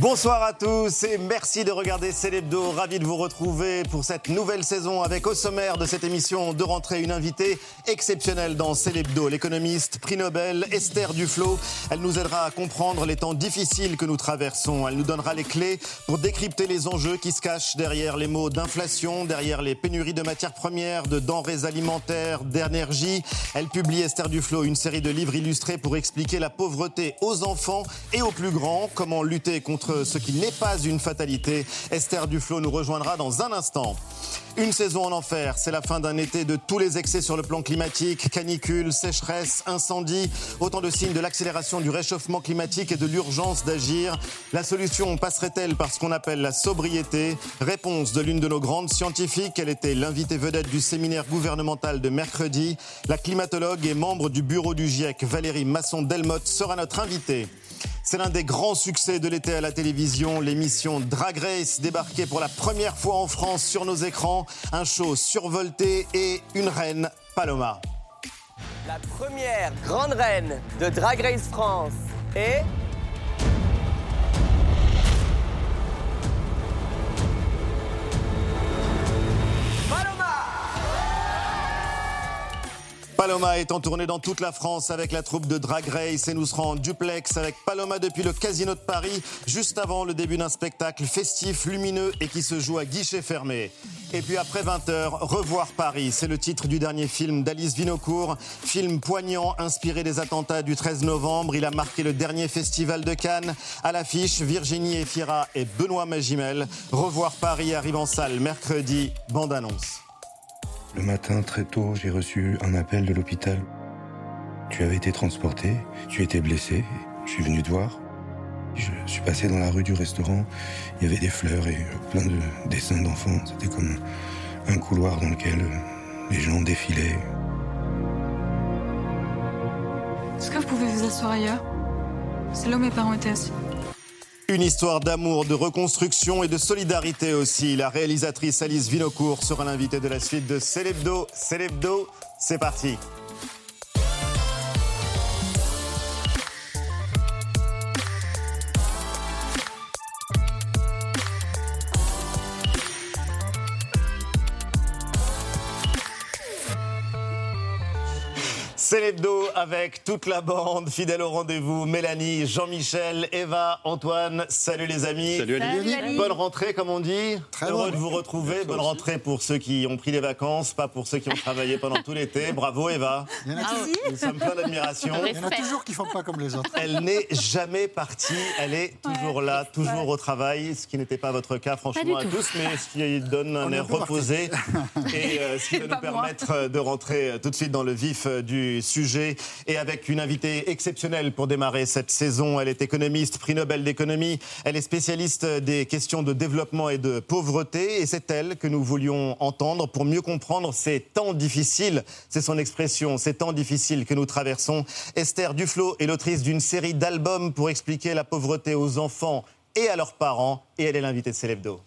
Bonsoir à tous et merci de regarder Célébdo. Ravi de vous retrouver pour cette nouvelle saison avec au sommaire de cette émission de rentrée une invitée exceptionnelle dans Célébdo, l'économiste prix Nobel Esther Duflo. Elle nous aidera à comprendre les temps difficiles que nous traversons. Elle nous donnera les clés pour décrypter les enjeux qui se cachent derrière les mots d'inflation, derrière les pénuries de matières premières, de denrées alimentaires, d'énergie. Elle publie Esther Duflo une série de livres illustrés pour expliquer la pauvreté aux enfants et aux plus grands, comment lutter contre ce qui n'est pas une fatalité. Esther Duflo nous rejoindra dans un instant. Une saison en enfer, c'est la fin d'un été de tous les excès sur le plan climatique, canicule, sécheresse, incendie, autant de signes de l'accélération du réchauffement climatique et de l'urgence d'agir. La solution passerait-elle par ce qu'on appelle la sobriété? Réponse de l'une de nos grandes scientifiques, elle était l'invitée vedette du séminaire gouvernemental de mercredi. La climatologue et membre du bureau du GIEC, Valérie Masson-Delmotte, sera notre invitée. C'est l'un des grands succès de l'été à la télévision, l'émission Drag Race débarquée pour la première fois en France sur nos écrans, un show survolté et une reine, Paloma. La première grande reine de Drag Race France est Paloma est en tournée dans toute la France avec la troupe de Drag Race et nous serons en duplex avec Paloma depuis le Casino de Paris, juste avant le début d'un spectacle festif, lumineux et qui se joue à guichet fermé. Et puis après 20h, Revoir Paris, c'est le titre du dernier film d'Alice Vinocourt, film poignant inspiré des attentats du 13 novembre. Il a marqué le dernier festival de Cannes. À l'affiche, Virginie Efira et Benoît Magimel. Revoir Paris arrive en salle mercredi, bande annonce. Le matin, très tôt, j'ai reçu un appel de l'hôpital. Tu avais été transporté, tu étais blessé, je suis venu te voir. Je suis passé dans la rue du restaurant, il y avait des fleurs et plein de dessins d'enfants. C'était comme un couloir dans lequel les gens défilaient. Est-ce que vous pouvez vous asseoir ailleurs? C'est là où mes parents étaient assis. Une histoire d'amour, de reconstruction et de solidarité aussi. La réalisatrice Alice Vinocourt sera l'invitée de la suite de Célébdo. Célébdo, c'est parti. C'est l'hebdo avec toute la bande, fidèle au rendez-vous. Mélanie, Jean-Michel, Eva, Antoine. Salut les amis. Salut Ali. Bonne rentrée, comme on dit. Très Heureux de vous retrouver. Bonne rentrée pour ceux qui ont pris des vacances, pas pour ceux qui ont travaillé pendant tout l'été. Bravo, Eva. Il y en a, Nous sommes pleins d'admiration. il y en a toujours qui font pas comme les autres. Elle n'est jamais partie, elle est toujours là, toujours au travail, ce qui n'était pas votre cas franchement à tous, mais ce qui donne un On air reposé et euh, ce qui va nous moi. permettre de rentrer tout de suite dans le vif euh, du sujet et avec une invitée exceptionnelle pour démarrer cette saison. Elle est économiste, prix Nobel d'économie, elle est spécialiste des questions de développement et de pauvreté et c'est elle que nous voulions entendre pour mieux comprendre ces temps difficiles, c'est son expression, ces temps difficiles que nous traversons. Esther Duflo est l'autrice d'une série d'albums pour expliquer la pauvreté aux enfants et à leurs parents et elle est l'invitée de Célébdo.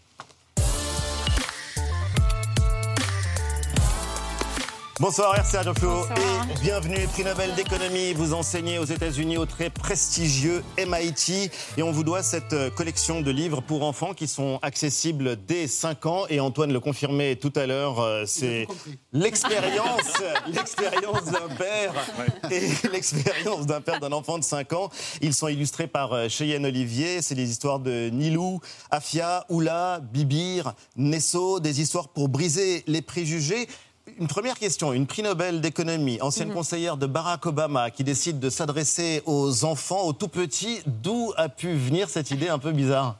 Bonsoir, Duflo Bonsoir. et bienvenue, prix Nobel d'économie. Vous enseignez aux États-Unis au très prestigieux MIT et on vous doit cette euh, collection de livres pour enfants qui sont accessibles dès 5 ans. Et Antoine le confirmait tout à l'heure, euh, c'est l'expérience, l'expérience d'un père et l'expérience d'un père d'un enfant de 5 ans. Ils sont illustrés par euh, Cheyenne Olivier. C'est des histoires de Nilou, Afia, Oula, Bibir, Nesso, des histoires pour briser les préjugés. Une première question, une prix Nobel d'économie, ancienne conseillère de Barack Obama, qui décide de s'adresser aux enfants, aux tout petits. D'où a pu venir cette idée un peu bizarre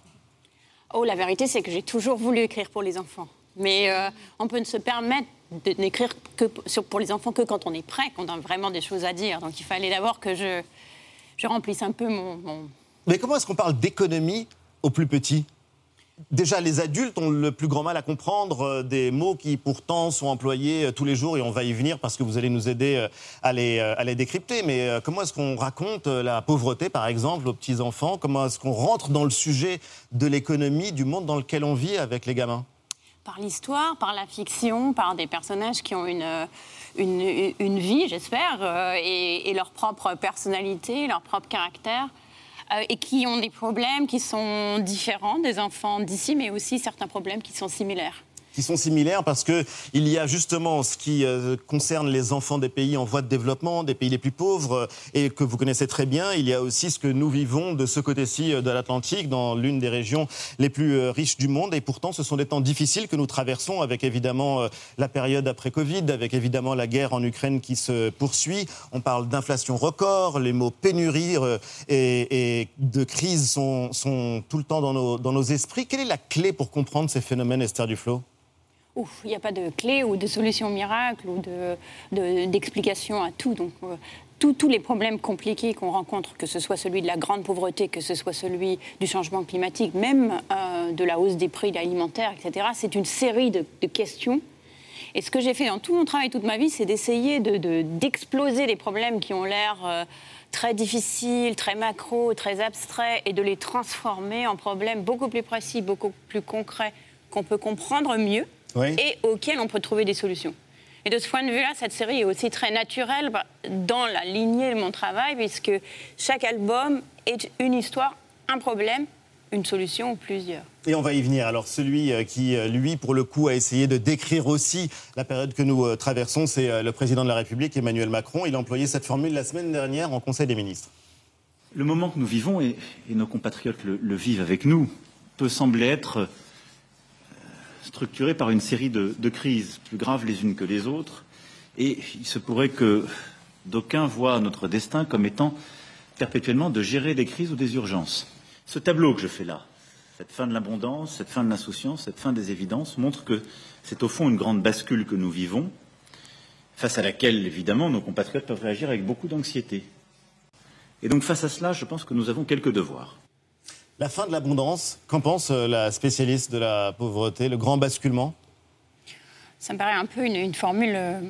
Oh, la vérité, c'est que j'ai toujours voulu écrire pour les enfants. Mais euh, on peut ne se permettre de n'écrire que pour les enfants que quand on est prêt, qu'on a vraiment des choses à dire. Donc il fallait d'abord que je, je remplisse un peu mon, mon- Mais comment est-ce qu'on parle d'économie aux plus petits Déjà, les adultes ont le plus grand mal à comprendre euh, des mots qui pourtant sont employés euh, tous les jours et on va y venir parce que vous allez nous aider euh, à les, à les décrypter. Mais comment est-ce qu'on raconte la pauvreté, par exemple, aux petits-enfants? Comment est-ce qu'on rentre dans le sujet de l'économie, du monde dans lequel on vit avec les gamins? Par l'histoire, par la fiction, par des personnages qui ont une, une, une vie, j'espère, et, et leur propre personnalité, leur propre caractère. Euh, et qui ont des problèmes qui sont différents des enfants d'ici, mais aussi certains problèmes qui sont similaires qui sont similaires parce que il y a justement ce qui euh, concerne les enfants des pays en voie de développement, des pays les plus pauvres euh, et que vous connaissez très bien. Il y a aussi ce que nous vivons de ce côté-ci euh, de l'Atlantique, dans l'une des régions les plus riches du monde. Et pourtant, ce sont des temps difficiles que nous traversons avec évidemment la période après Covid, avec évidemment la guerre en Ukraine qui se poursuit. On parle d'inflation record, les mots pénurie et, de crise sont, sont, tout le temps dans nos, dans nos esprits. Quelle est la clé pour comprendre ces phénomènes, Esther Duflo il n'y a pas de clé ou de solution miracle ou d'explication de, à tout. Donc, euh, tous les problèmes compliqués qu'on rencontre, que ce soit celui de la grande pauvreté, que ce soit celui du changement climatique, même euh, de la hausse des prix alimentaires, etc., c'est une série de, questions. Et ce que j'ai fait dans tout mon travail, toute ma vie, c'est d'essayer d'exploser de, les problèmes qui ont l'air euh, très difficiles, très macro, très abstraits, et de les transformer en problèmes beaucoup plus précis, beaucoup plus concrets, qu'on peut comprendre mieux et auxquels on peut trouver des solutions. Et de ce point de vue-là, cette série est aussi très naturelle bah, dans la lignée de mon travail, puisque chaque album est une histoire, un problème, une solution ou plusieurs. Et on va y venir. Alors celui euh, qui, euh, lui, pour le coup, a essayé de décrire aussi la période que nous euh, traversons, c'est le président de la République, Emmanuel Macron. Il a employé cette formule la semaine dernière en Conseil des ministres. Le moment que nous vivons, et, nos compatriotes le, vivent avec nous, peut sembler être structuré par une série de, crises plus graves les unes que les autres, et il se pourrait que d'aucuns voient notre destin comme étant perpétuellement de gérer des crises ou des urgences. Ce tableau que je fais là, cette fin de l'abondance, cette fin de l'insouciance, cette fin des évidences, montre que c'est au fond une grande bascule que nous vivons, face à laquelle, évidemment, nos compatriotes peuvent réagir avec beaucoup d'anxiété. Et donc, face à cela, je pense que nous avons quelques devoirs. La fin de l'abondance, qu'en pense euh, la spécialiste de la pauvreté, le grand basculement? Ça me paraît un peu une, formule euh,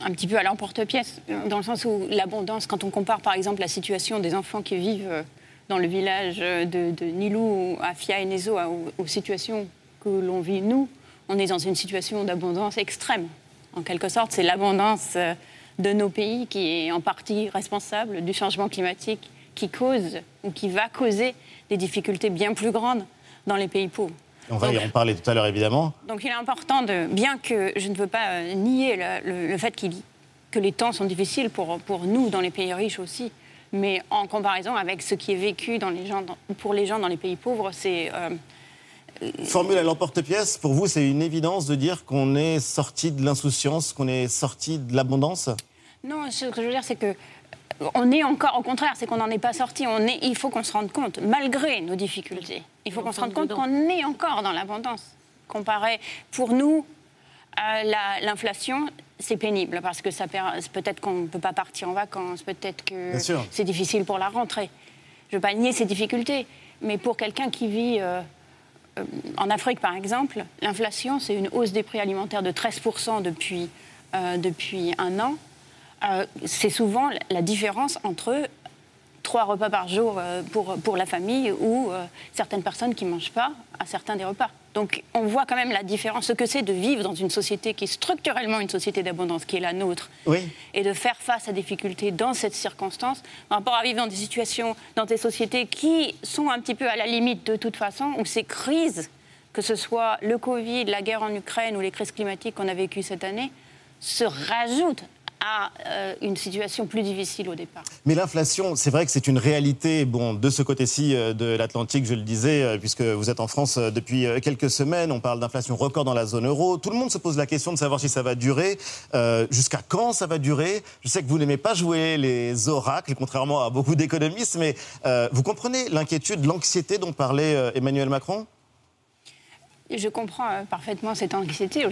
un, petit peu à l'emporte-pièce, dans le sens où l'abondance, quand on compare par exemple la situation des enfants qui vivent euh, dans le village de, Nilou à Fia et Nezo aux, situations que l'on vit nous, on est dans une situation d'abondance extrême. En quelque sorte, c'est l'abondance de nos pays qui est en partie responsable du changement climatique qui cause ou qui va causer des difficultés bien plus grandes dans les pays pauvres. On va y en parler tout à l'heure, évidemment. Donc il est important, de, bien que je ne veux pas euh, nier le, fait que les temps sont difficiles pour, pour nous dans les pays riches aussi, mais en comparaison avec ce qui est vécu dans les gens, pour les gens dans les pays pauvres, c'est... Euh, Formule à l'emporte-pièce, pour vous, c'est une évidence de dire qu'on est sorti de l'insouciance, qu'on est sorti de l'abondance? Non, ce que je veux dire, c'est que on est encore, au contraire, c'est qu'on n'en est pas sorti. On est, il faut qu'on se rende compte, malgré nos difficultés, il faut qu'on se rende compte qu'on est encore dans l'abondance. Comparé, pour nous, l'inflation, c'est pénible parce que ça peut-être qu'on ne peut pas partir en vacances, peut-être que c'est difficile pour la rentrée. Je ne veux pas nier ces difficultés, mais pour quelqu'un qui vit euh, euh, en Afrique, par exemple, l'inflation, c'est une hausse des prix alimentaires de 13% depuis, euh, depuis un an. Euh, c'est souvent la différence entre trois repas par jour euh, pour, pour la famille ou euh, certaines personnes qui ne mangent pas à certains des repas. Donc on voit quand même la différence, ce que c'est de vivre dans une société qui est structurellement une société d'abondance, qui est la nôtre, et de faire face à des difficultés dans cette circonstance, par rapport à vivre dans des situations, dans des sociétés qui sont un petit peu à la limite de toute façon, où ces crises, que ce soit le Covid, la guerre en Ukraine ou les crises climatiques qu'on a vécues cette année, se rajoutent à euh, une situation plus difficile au départ. Mais l'inflation, c'est vrai que c'est une réalité bon, de ce côté-ci euh, de l'Atlantique, je le disais, euh, puisque vous êtes en France depuis quelques semaines. On parle d'inflation record dans la zone euro. Tout le monde se pose la question de savoir si ça va durer. Jusqu'à quand ça va durer? Je sais que vous n'aimez pas jouer les oracles, contrairement à beaucoup d'économistes, mais vous comprenez l'inquiétude, l'anxiété dont parlait Emmanuel Macron? Je comprends euh, parfaitement cette anxiété.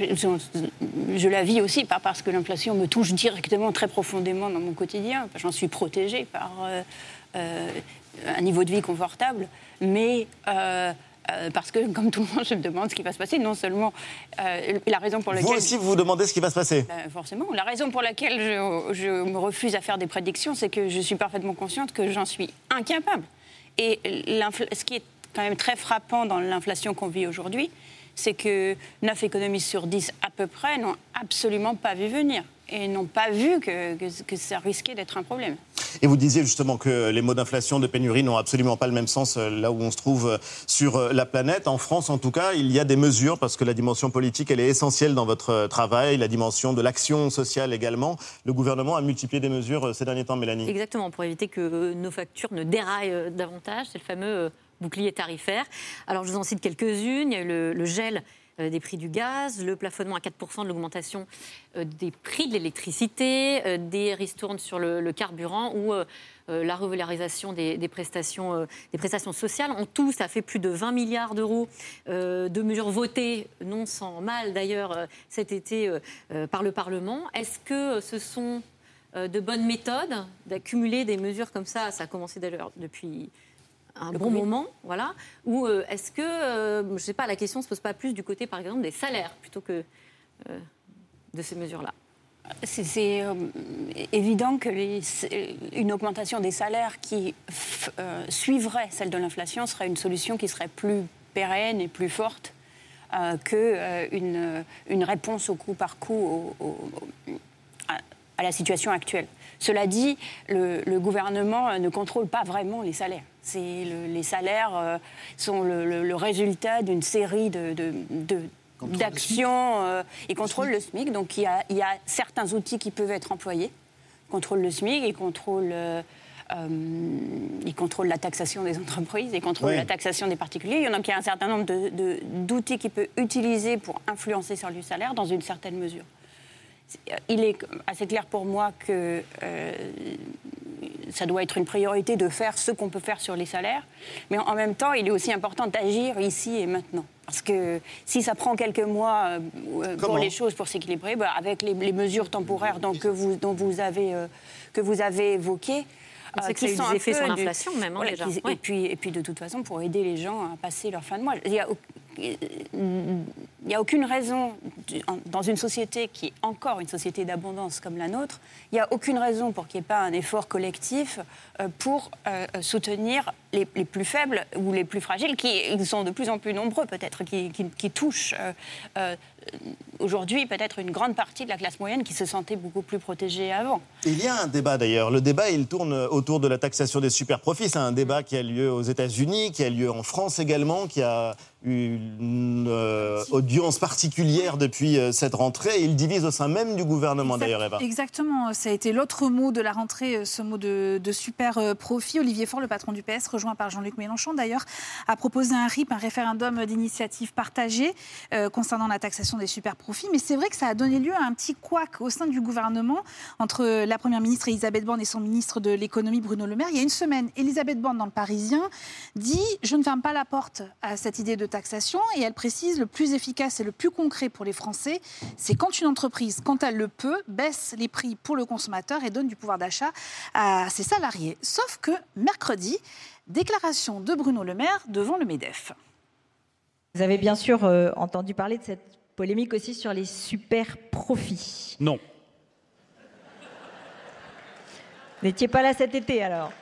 Je, la vis aussi, pas parce que l'inflation me touche directement, très profondément dans mon quotidien. J'en suis protégée par euh, euh, un niveau de vie confortable, mais parce que, comme tout le monde, je me demande ce qui va se passer. Non seulement la raison pour laquelle. Vous aussi, vous vous demandez ce qui va se passer Forcément. La raison pour laquelle je, je me refuse à faire des prédictions, c'est que je suis parfaitement consciente que j'en suis incapable. Et ce qui est quand même très frappant dans l'inflation qu'on vit aujourd'hui, c'est que 9 économistes sur 10 à peu près n'ont absolument pas vu venir et n'ont pas vu que, que, ça risquait d'être un problème. Et vous disiez justement que les mots d'inflation, de pénurie n'ont absolument pas le même sens là où on se trouve sur la planète. En France, en tout cas, il y a des mesures parce que la dimension politique, elle est essentielle dans votre travail, la dimension de l'action sociale également. Le gouvernement a multiplié des mesures ces derniers temps, Mélanie. Exactement, pour éviter que nos factures ne déraillent davantage. C'est le fameux bouclier tarifaire. Alors, je vous en cite quelques-unes. Il y a eu le, gel euh, des prix du gaz, le plafonnement à 4% de l'augmentation euh, des prix de l'électricité, euh, des ristournes sur le, carburant ou la revalorisation des, prestations, des prestations sociales. En tout, ça fait plus de 20 milliards d'euros de mesures votées, non sans mal d'ailleurs, cet été par le Parlement. Est-ce que ce sont de bonnes méthodes d'accumuler des mesures comme ça? Ça a commencé d'ailleurs depuis un bon moment, voilà Ou euh, est-ce que, euh, je ne sais pas, la question ne se pose pas plus du côté, par exemple, des salaires plutôt que euh, de ces mesures-là? C'est évident que une augmentation des salaires qui suivrait celle de l'inflation serait une solution qui serait plus pérenne et plus forte qu'une une réponse au coup par coup à, la situation actuelle. Cela dit, le gouvernement ne contrôle pas vraiment les salaires les salaires euh, sont le, résultat d'une série de, d'actions. Euh, ils contrôlent le SMIC, donc il y, a, certains outils qui peuvent être employés. Ils contrôlent le SMIC, ils contrôlent, euh, la taxation des entreprises, ils contrôlent la taxation des particuliers. Il y en a qui a un certain nombre d'outils qu'ils peuvent utiliser pour influencer sur le salaire dans une certaine mesure. Il est assez clair pour moi que ça doit être une priorité de faire ce qu'on peut faire sur les salaires. Mais en même temps, il est aussi important d'agir ici et maintenant. Parce que si ça prend quelques mois euh, pour les choses, pour s'équilibrer, bah, avec les, mesures temporaires dont, que vous, dont vous avez, euh, que vous avez évoquées, euh, qui sont des effets sur l'inflation même, hein, déjà. et, puis, et puis de toute façon, pour aider les gens à passer leur fin de mois. Il y a, il n'y a aucune raison, dans une société qui est encore une société d'abondance comme la nôtre, il n'y a aucune raison pour qu'il n'y ait pas un effort collectif euh, pour euh, soutenir les, plus faibles ou les plus fragiles, qui sont de plus en plus nombreux peut-être, qui, touchent euh, aujourd'hui peut-être une grande partie de la classe moyenne qui se sentait beaucoup plus protégée avant. Il y a un débat d'ailleurs. Le débat, il tourne autour de la taxation des super profits. C'est un débat qui a lieu aux États-Unis, qui a lieu en France également, qui a une euh, audience particulière depuis euh, cette rentrée. Il divise au sein même du gouvernement, d'ailleurs, Eva. Exactement. Ça a été l'autre mot de la rentrée, euh, ce mot de, super profit. Olivier Faure, le patron du PS, rejoint par Jean-Luc Mélenchon, d'ailleurs, a proposé un RIP, un référendum d'initiative partagée concernant la taxation des super profits. Mais c'est vrai que ça a donné lieu à un petit couac au sein du gouvernement entre la première ministre Elisabeth Borne et son ministre de l'économie Bruno Le Maire. Il y a une semaine, Elisabeth Borne, dans le Parisien, dit Je ne ferme pas la porte à cette idée de taxation et elle précise le plus efficace et le plus concret pour les Français, c'est quand une entreprise, quand elle le peut, baisse les prix pour le consommateur et donne du pouvoir d'achat à ses salariés. Sauf que mercredi, déclaration de Bruno Le Maire devant le MEDEF. Vous avez bien sûr euh, entendu parler de cette polémique aussi sur les super profits. Non. N'étiez pas là cet été alors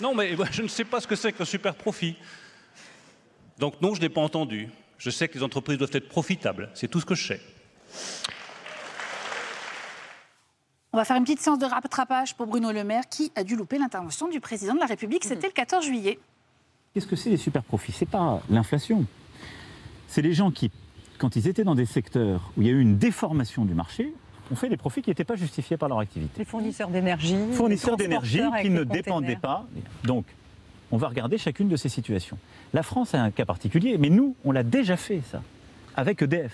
Non, mais je ne sais pas ce que c'est qu'un super profit. Donc non, je n'ai pas entendu. Je sais que les entreprises doivent être profitables. C'est tout ce que je sais. On va faire une petite séance de rattrapage pour Bruno Le Maire qui a dû louper l'intervention du président de la République. C'était le 14 juillet. Qu'est-ce que c'est les super profits C'est pas l'inflation. C'est les gens qui, quand ils étaient dans des secteurs où il y a eu une déformation du marché, ont fait des profits qui n'étaient pas justifiés par leur activité. Les fournisseurs d'énergie. Fournisseurs d'énergie qui ne dépendaient pas. Donc, on va regarder chacune de ces situations. La France a un cas particulier, mais nous, on l'a déjà fait, ça, avec EDF.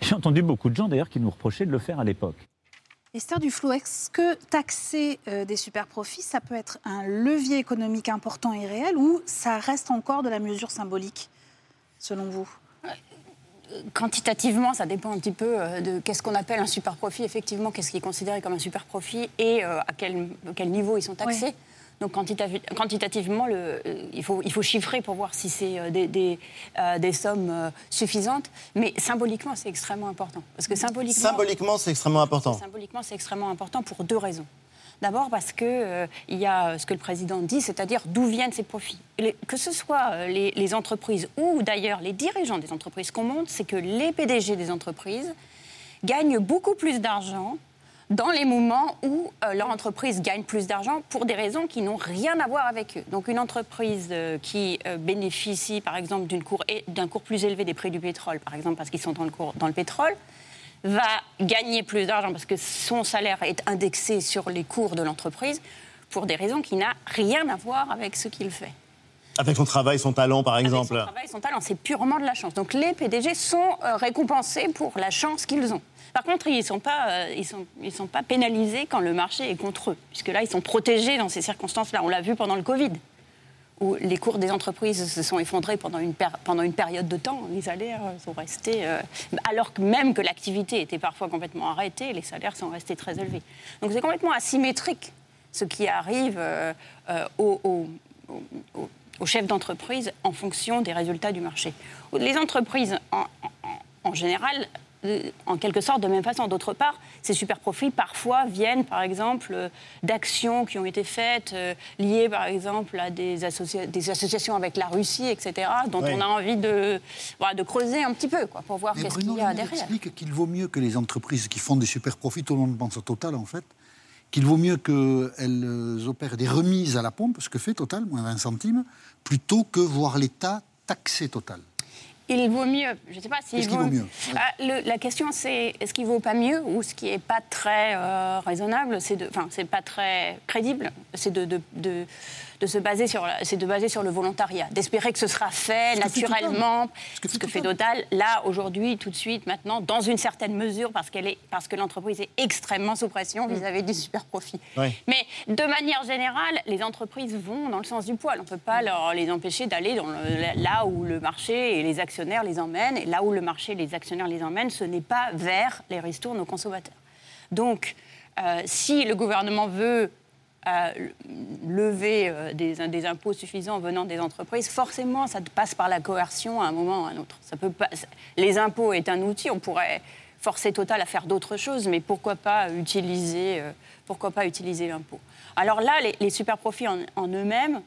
J'ai entendu beaucoup de gens, d'ailleurs, qui nous reprochaient de le faire à l'époque. Esther Duflo, est-ce que taxer euh, des super profits, ça peut être un levier économique important et réel ou ça reste encore de la mesure symbolique, selon vous? Quantitativement, ça dépend un petit peu euh, de qu'est-ce qu'on appelle un super profit. Effectivement, qu'est-ce qui est considéré comme un super profit et euh, à quel, niveau ils sont taxés. Donc quantitativement, le, il, faut, il faut chiffrer pour voir si c'est euh, des, des, euh, des, sommes euh, suffisantes. Mais symboliquement, c'est extrêmement important. Parce que symboliquement, symboliquement c'est extrêmement important. Symboliquement, c'est extrêmement important pour deux raisons. D'abord parce qu'il il y a ce que le président dit, c'est-à-dire d'où viennent ces profits. que ce soit les, les entreprises ou d'ailleurs les dirigeants des entreprises qu'on montre, c'est que les PDG des entreprises gagnent beaucoup plus d'argent dans les moments où euh, leur entreprise gagne plus d'argent pour des raisons qui n'ont rien à voir avec eux. Donc une entreprise euh, qui euh, bénéficie par exemple d'un cours, plus élevé des prix du pétrole, par exemple parce qu'ils sont dans le, dans le pétrole, va gagner plus d'argent parce que son salaire est indexé sur les cours de l'entreprise pour des raisons qui n'ont rien à voir avec ce qu'il fait. Avec son travail, son talent, par exemple. Avec son travail, son talent, c'est purement de la chance. Donc les PDG sont récompensés pour la chance qu'ils ont. Par contre, ils ne sont, pas, euh, ils sont, ils sont pas pénalisés quand le marché est contre eux, puisque là, ils sont protégés dans ces circonstances-là. On l'a vu pendant le Covid, où les cours des entreprises se sont effondrés pendant une, pendant une période de temps. Les salaires sont restés, euh, alors que même que l'activité était parfois complètement arrêtée, les salaires sont restés très élevés. Donc c'est complètement asymétrique ce qui arrive euh, aux, aux, chefs d'entreprise en fonction des résultats du marché. Les entreprises, en, en général, euh, en quelque sorte de même façon. D'autre part, ces super profits parfois viennent, par exemple, euh, d'actions qui ont été faites euh, liées, par exemple, à des, des, associations avec la Russie, etc., dont on a envie de, de creuser un petit peu quoi, pour voir qu'est-ce qu'il y a derrière. explique qu'il vaut mieux que les entreprises qui font des super profits, tout le monde pense au Total en fait, qu'il vaut mieux qu'elles opèrent des remises à la pompe, ce que fait Total, moins 20 centimes, plutôt que voir l'État taxer Total. Il vaut mieux. Je ne sais pas s'il vaut... mieux? Ah, la question, c'est est-ce qu'il vaut pas mieux ou ce qui n'est pas très euh, raisonnable, c'est de, enfin, c'est pas très crédible, c'est de, de, de se baser sur, c'est de baser sur le volontariat, d'espérer que ce sera fait naturellement, ce que fait, Total. Là, aujourd'hui, tout de suite, maintenant, dans une certaine mesure, parce, qu'elle est, parce que l'entreprise est extrêmement sous pression vis-à-vis du super profit. Mais de manière générale, les entreprises vont dans le sens du poil. On ne peut pas leur, les empêcher d'aller dans là où le marché et les actionnaires les emmènent. Et là où le marché et les actionnaires les emmènent, ce n'est pas vers les ristournes aux consommateurs. Donc, euh, si le gouvernement veut à lever euh, des, impôts suffisants venant des entreprises, forcément, ça passe par la coercion à un moment ou à un autre. Ça peut pas, les impôts est un outil, on pourrait forcer Total à faire d'autres choses, mais pourquoi pas utiliser, euh, pourquoi pas utiliser l'impôt? Alors là, les, super profits en, eux-mêmes,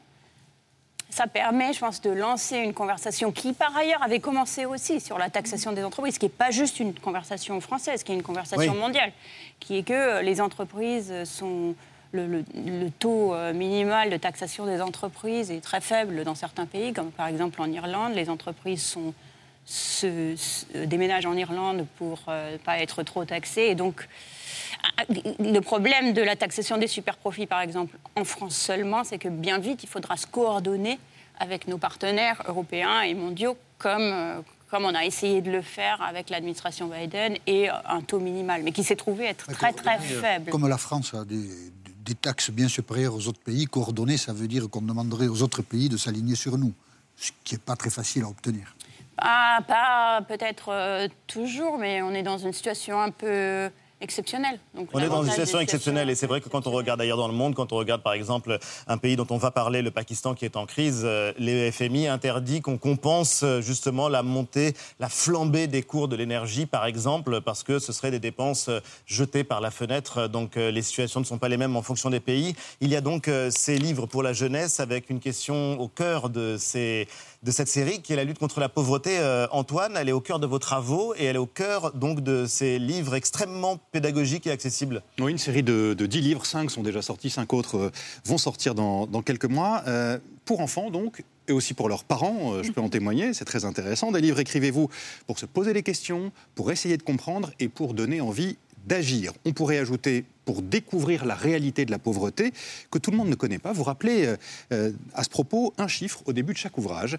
ça permet, je pense, de lancer une conversation qui, par ailleurs, avait commencé aussi sur la taxation des entreprises, qui n'est pas juste une conversation française, qui est une conversation mondiale, qui est que les entreprises sont le, taux euh, minimal de taxation des entreprises est très faible dans certains pays, comme par exemple en Irlande. Les entreprises sont, se, déménagent en Irlande pour ne euh, pas être trop taxées. Et donc, le problème de la taxation des super-profits, par exemple, en France seulement, c'est que bien vite, il faudra se coordonner avec nos partenaires européens et mondiaux, comme, euh, comme on a essayé de le faire avec l'administration Biden, et un taux minimal, mais qui s'est trouvé être très, très faible. Comme la France a des, des taxes bien supérieures aux autres pays. Coordonnées, ça veut dire qu'on demanderait aux autres pays de s'aligner sur nous, ce qui n'est pas très facile à obtenir. Ah, pas peut-être euh, toujours, mais on est dans une situation un peu exceptionnel. on est dans une situation exceptionnelle et c'est vrai que quand on regarde ailleurs dans le monde, quand on regarde par exemple un pays dont on va parler, le Pakistan qui est en crise, euh, les FMI interdit qu'on compense euh, justement la montée, la flambée des cours de l'énergie par exemple parce que ce seraient des dépenses euh, jetées par la fenêtre. Donc les situations ne sont pas les mêmes en fonction des pays. Il y a donc ces livres pour la jeunesse avec une question au cœur de ces de cette série, qui est la lutte contre la pauvreté. Antoine, elle est au cœur de vos travaux et elle est au cœur donc de ces livres extrêmement pédagogiques et accessibles. Oui, une série de, de 10 livres, 5 sont déjà sortis, 5 autres euh, vont sortir dans, quelques mois. Euh, pour enfants donc, et aussi pour leurs parents, je peux en témoigner, c'est très intéressant. Des livres, écrivez-vous pour se poser des questions, pour essayer de comprendre et pour donner envie On pourrait ajouter pour découvrir la réalité de la pauvreté que tout le monde ne connaît pas. Vous rappelez euh, euh, à ce propos un chiffre au début de chaque ouvrage.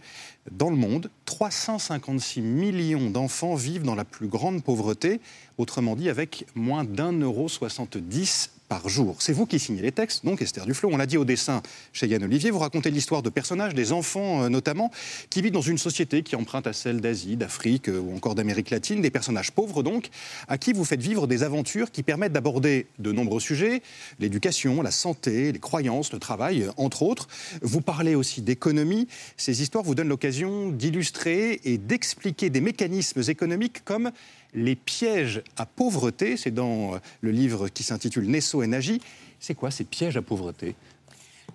Dans le monde, 356 millions d'enfants vivent dans la plus grande pauvreté, autrement dit avec moins d'un euro 70 par jour. C'est vous qui signez les textes, donc Esther Duflo. On l'a dit au dessin chez Yann Olivier. Vous racontez l'histoire de personnages, des enfants euh, notamment, qui vivent dans une société qui emprunte à celle d'Asie, d'Afrique euh, ou encore d'Amérique latine, des personnages pauvres donc, à qui vous faites vivre des aventures qui permettent d'aborder de nombreux sujets, l'éducation, la santé, les croyances, le travail, euh, entre autres. Vous parlez aussi d'économie. Ces histoires vous donnent l'occasion d'illustrer et d'expliquer des mécanismes économiques comme les pièges à pauvreté. C'est dans euh, le livre qui s'intitule Nesso et Nagy. C'est quoi ces pièges à pauvreté?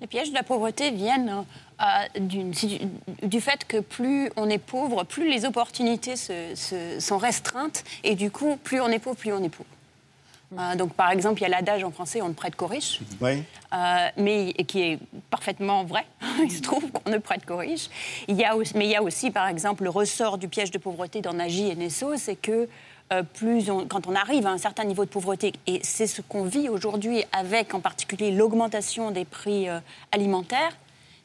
Les pièges de la pauvreté viennent euh, du, fait que plus on est pauvre, plus les opportunités sont restreintes, et du coup, plus on est pauvre, plus on est pauvre. Euh, donc, par exemple, il y a l'adage en français on ne prête qu'aux riches, euh, mais qui est parfaitement vrai. il se trouve qu'on ne prête qu'aux riches. Il y a aussi, mais il y a aussi, par exemple, le ressort du piège de pauvreté dans Nagy et Nesso, c'est que euh, plus quand on arrive à un certain niveau de pauvreté, et c'est ce qu'on vit aujourd'hui avec en particulier l'augmentation des prix alimentaires,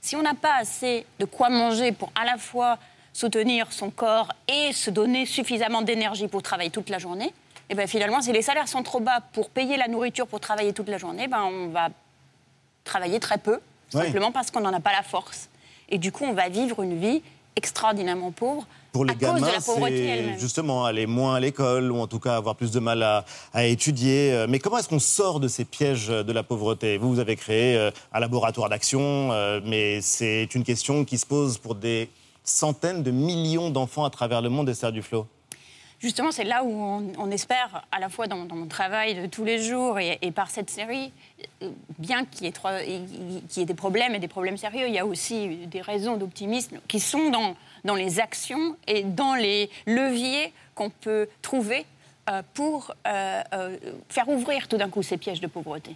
si on n'a pas assez de quoi manger pour à la fois soutenir son corps et se donner suffisamment d'énergie pour travailler toute la journée, et ben finalement, si les salaires sont trop bas pour payer la nourriture pour travailler toute la journée, ben on va travailler très peu, simplement parce qu'on n'en a pas la force. Et du coup, on va vivre une vie extraordinairement pauvre. Pour les à gamins, elle-même. justement aller moins à l'école ou en tout cas avoir plus de mal à, à étudier. Euh, Mais comment est-ce qu'on sort de ces pièges de la pauvreté? Vous, vous avez créé euh, un laboratoire d'action, euh, mais c'est une question qui se pose pour des centaines de millions d'enfants à travers le monde, Esther Duflo. Justement, c'est là où on, on espère, à la fois dans, dans, mon travail de tous les jours et, et par cette série, bien qu'il y, ait y des problèmes et des problèmes sérieux, il y a aussi des raisons d'optimisme qui sont dans, dans les actions et dans les leviers qu'on peut trouver euh, pour euh, euh, faire ouvrir tout d'un coup ces pièges de pauvreté.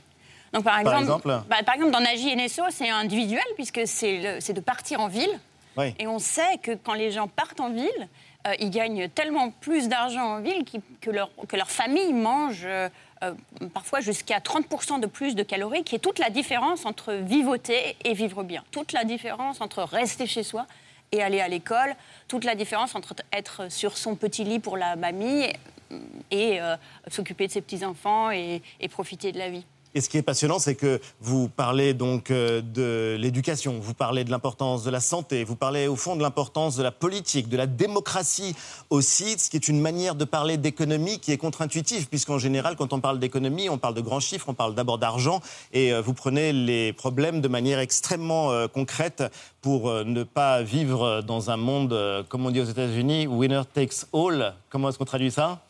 Donc, par Par exemple, bah, par exemple, dans Nagy et Nesso, c'est individuel puisque c'est de partir en ville. Oui. Et on sait que quand les gens partent en ville, euh, ils gagnent tellement plus d'argent en ville que leur, que leur famille mange euh, euh, parfois jusqu'à 30% de plus de calories, qui est toute la différence entre vivoter et vivre bien. Toute la différence entre rester chez soi et aller à l'école. Toute la différence entre être sur son petit lit pour la mamie et s'occuper de ses petits-enfants et- et profiter de la vie. Et ce qui est passionnant, c'est que vous parlez donc euh, de l'éducation, vous parlez de l'importance de la santé, vous parlez au fond de l'importance de la politique, de la démocratie aussi, ce qui est une manière de parler d'économie qui est contre-intuitive, puisqu'en général, quand on parle d'économie, on parle de grands chiffres, on parle d'abord d'argent, et euh, vous prenez les problèmes de manière extrêmement euh, concrète pour ne pas vivre dans un monde, comme on dit aux États-Unis, winner takes all. Comment est-ce qu'on traduit ça?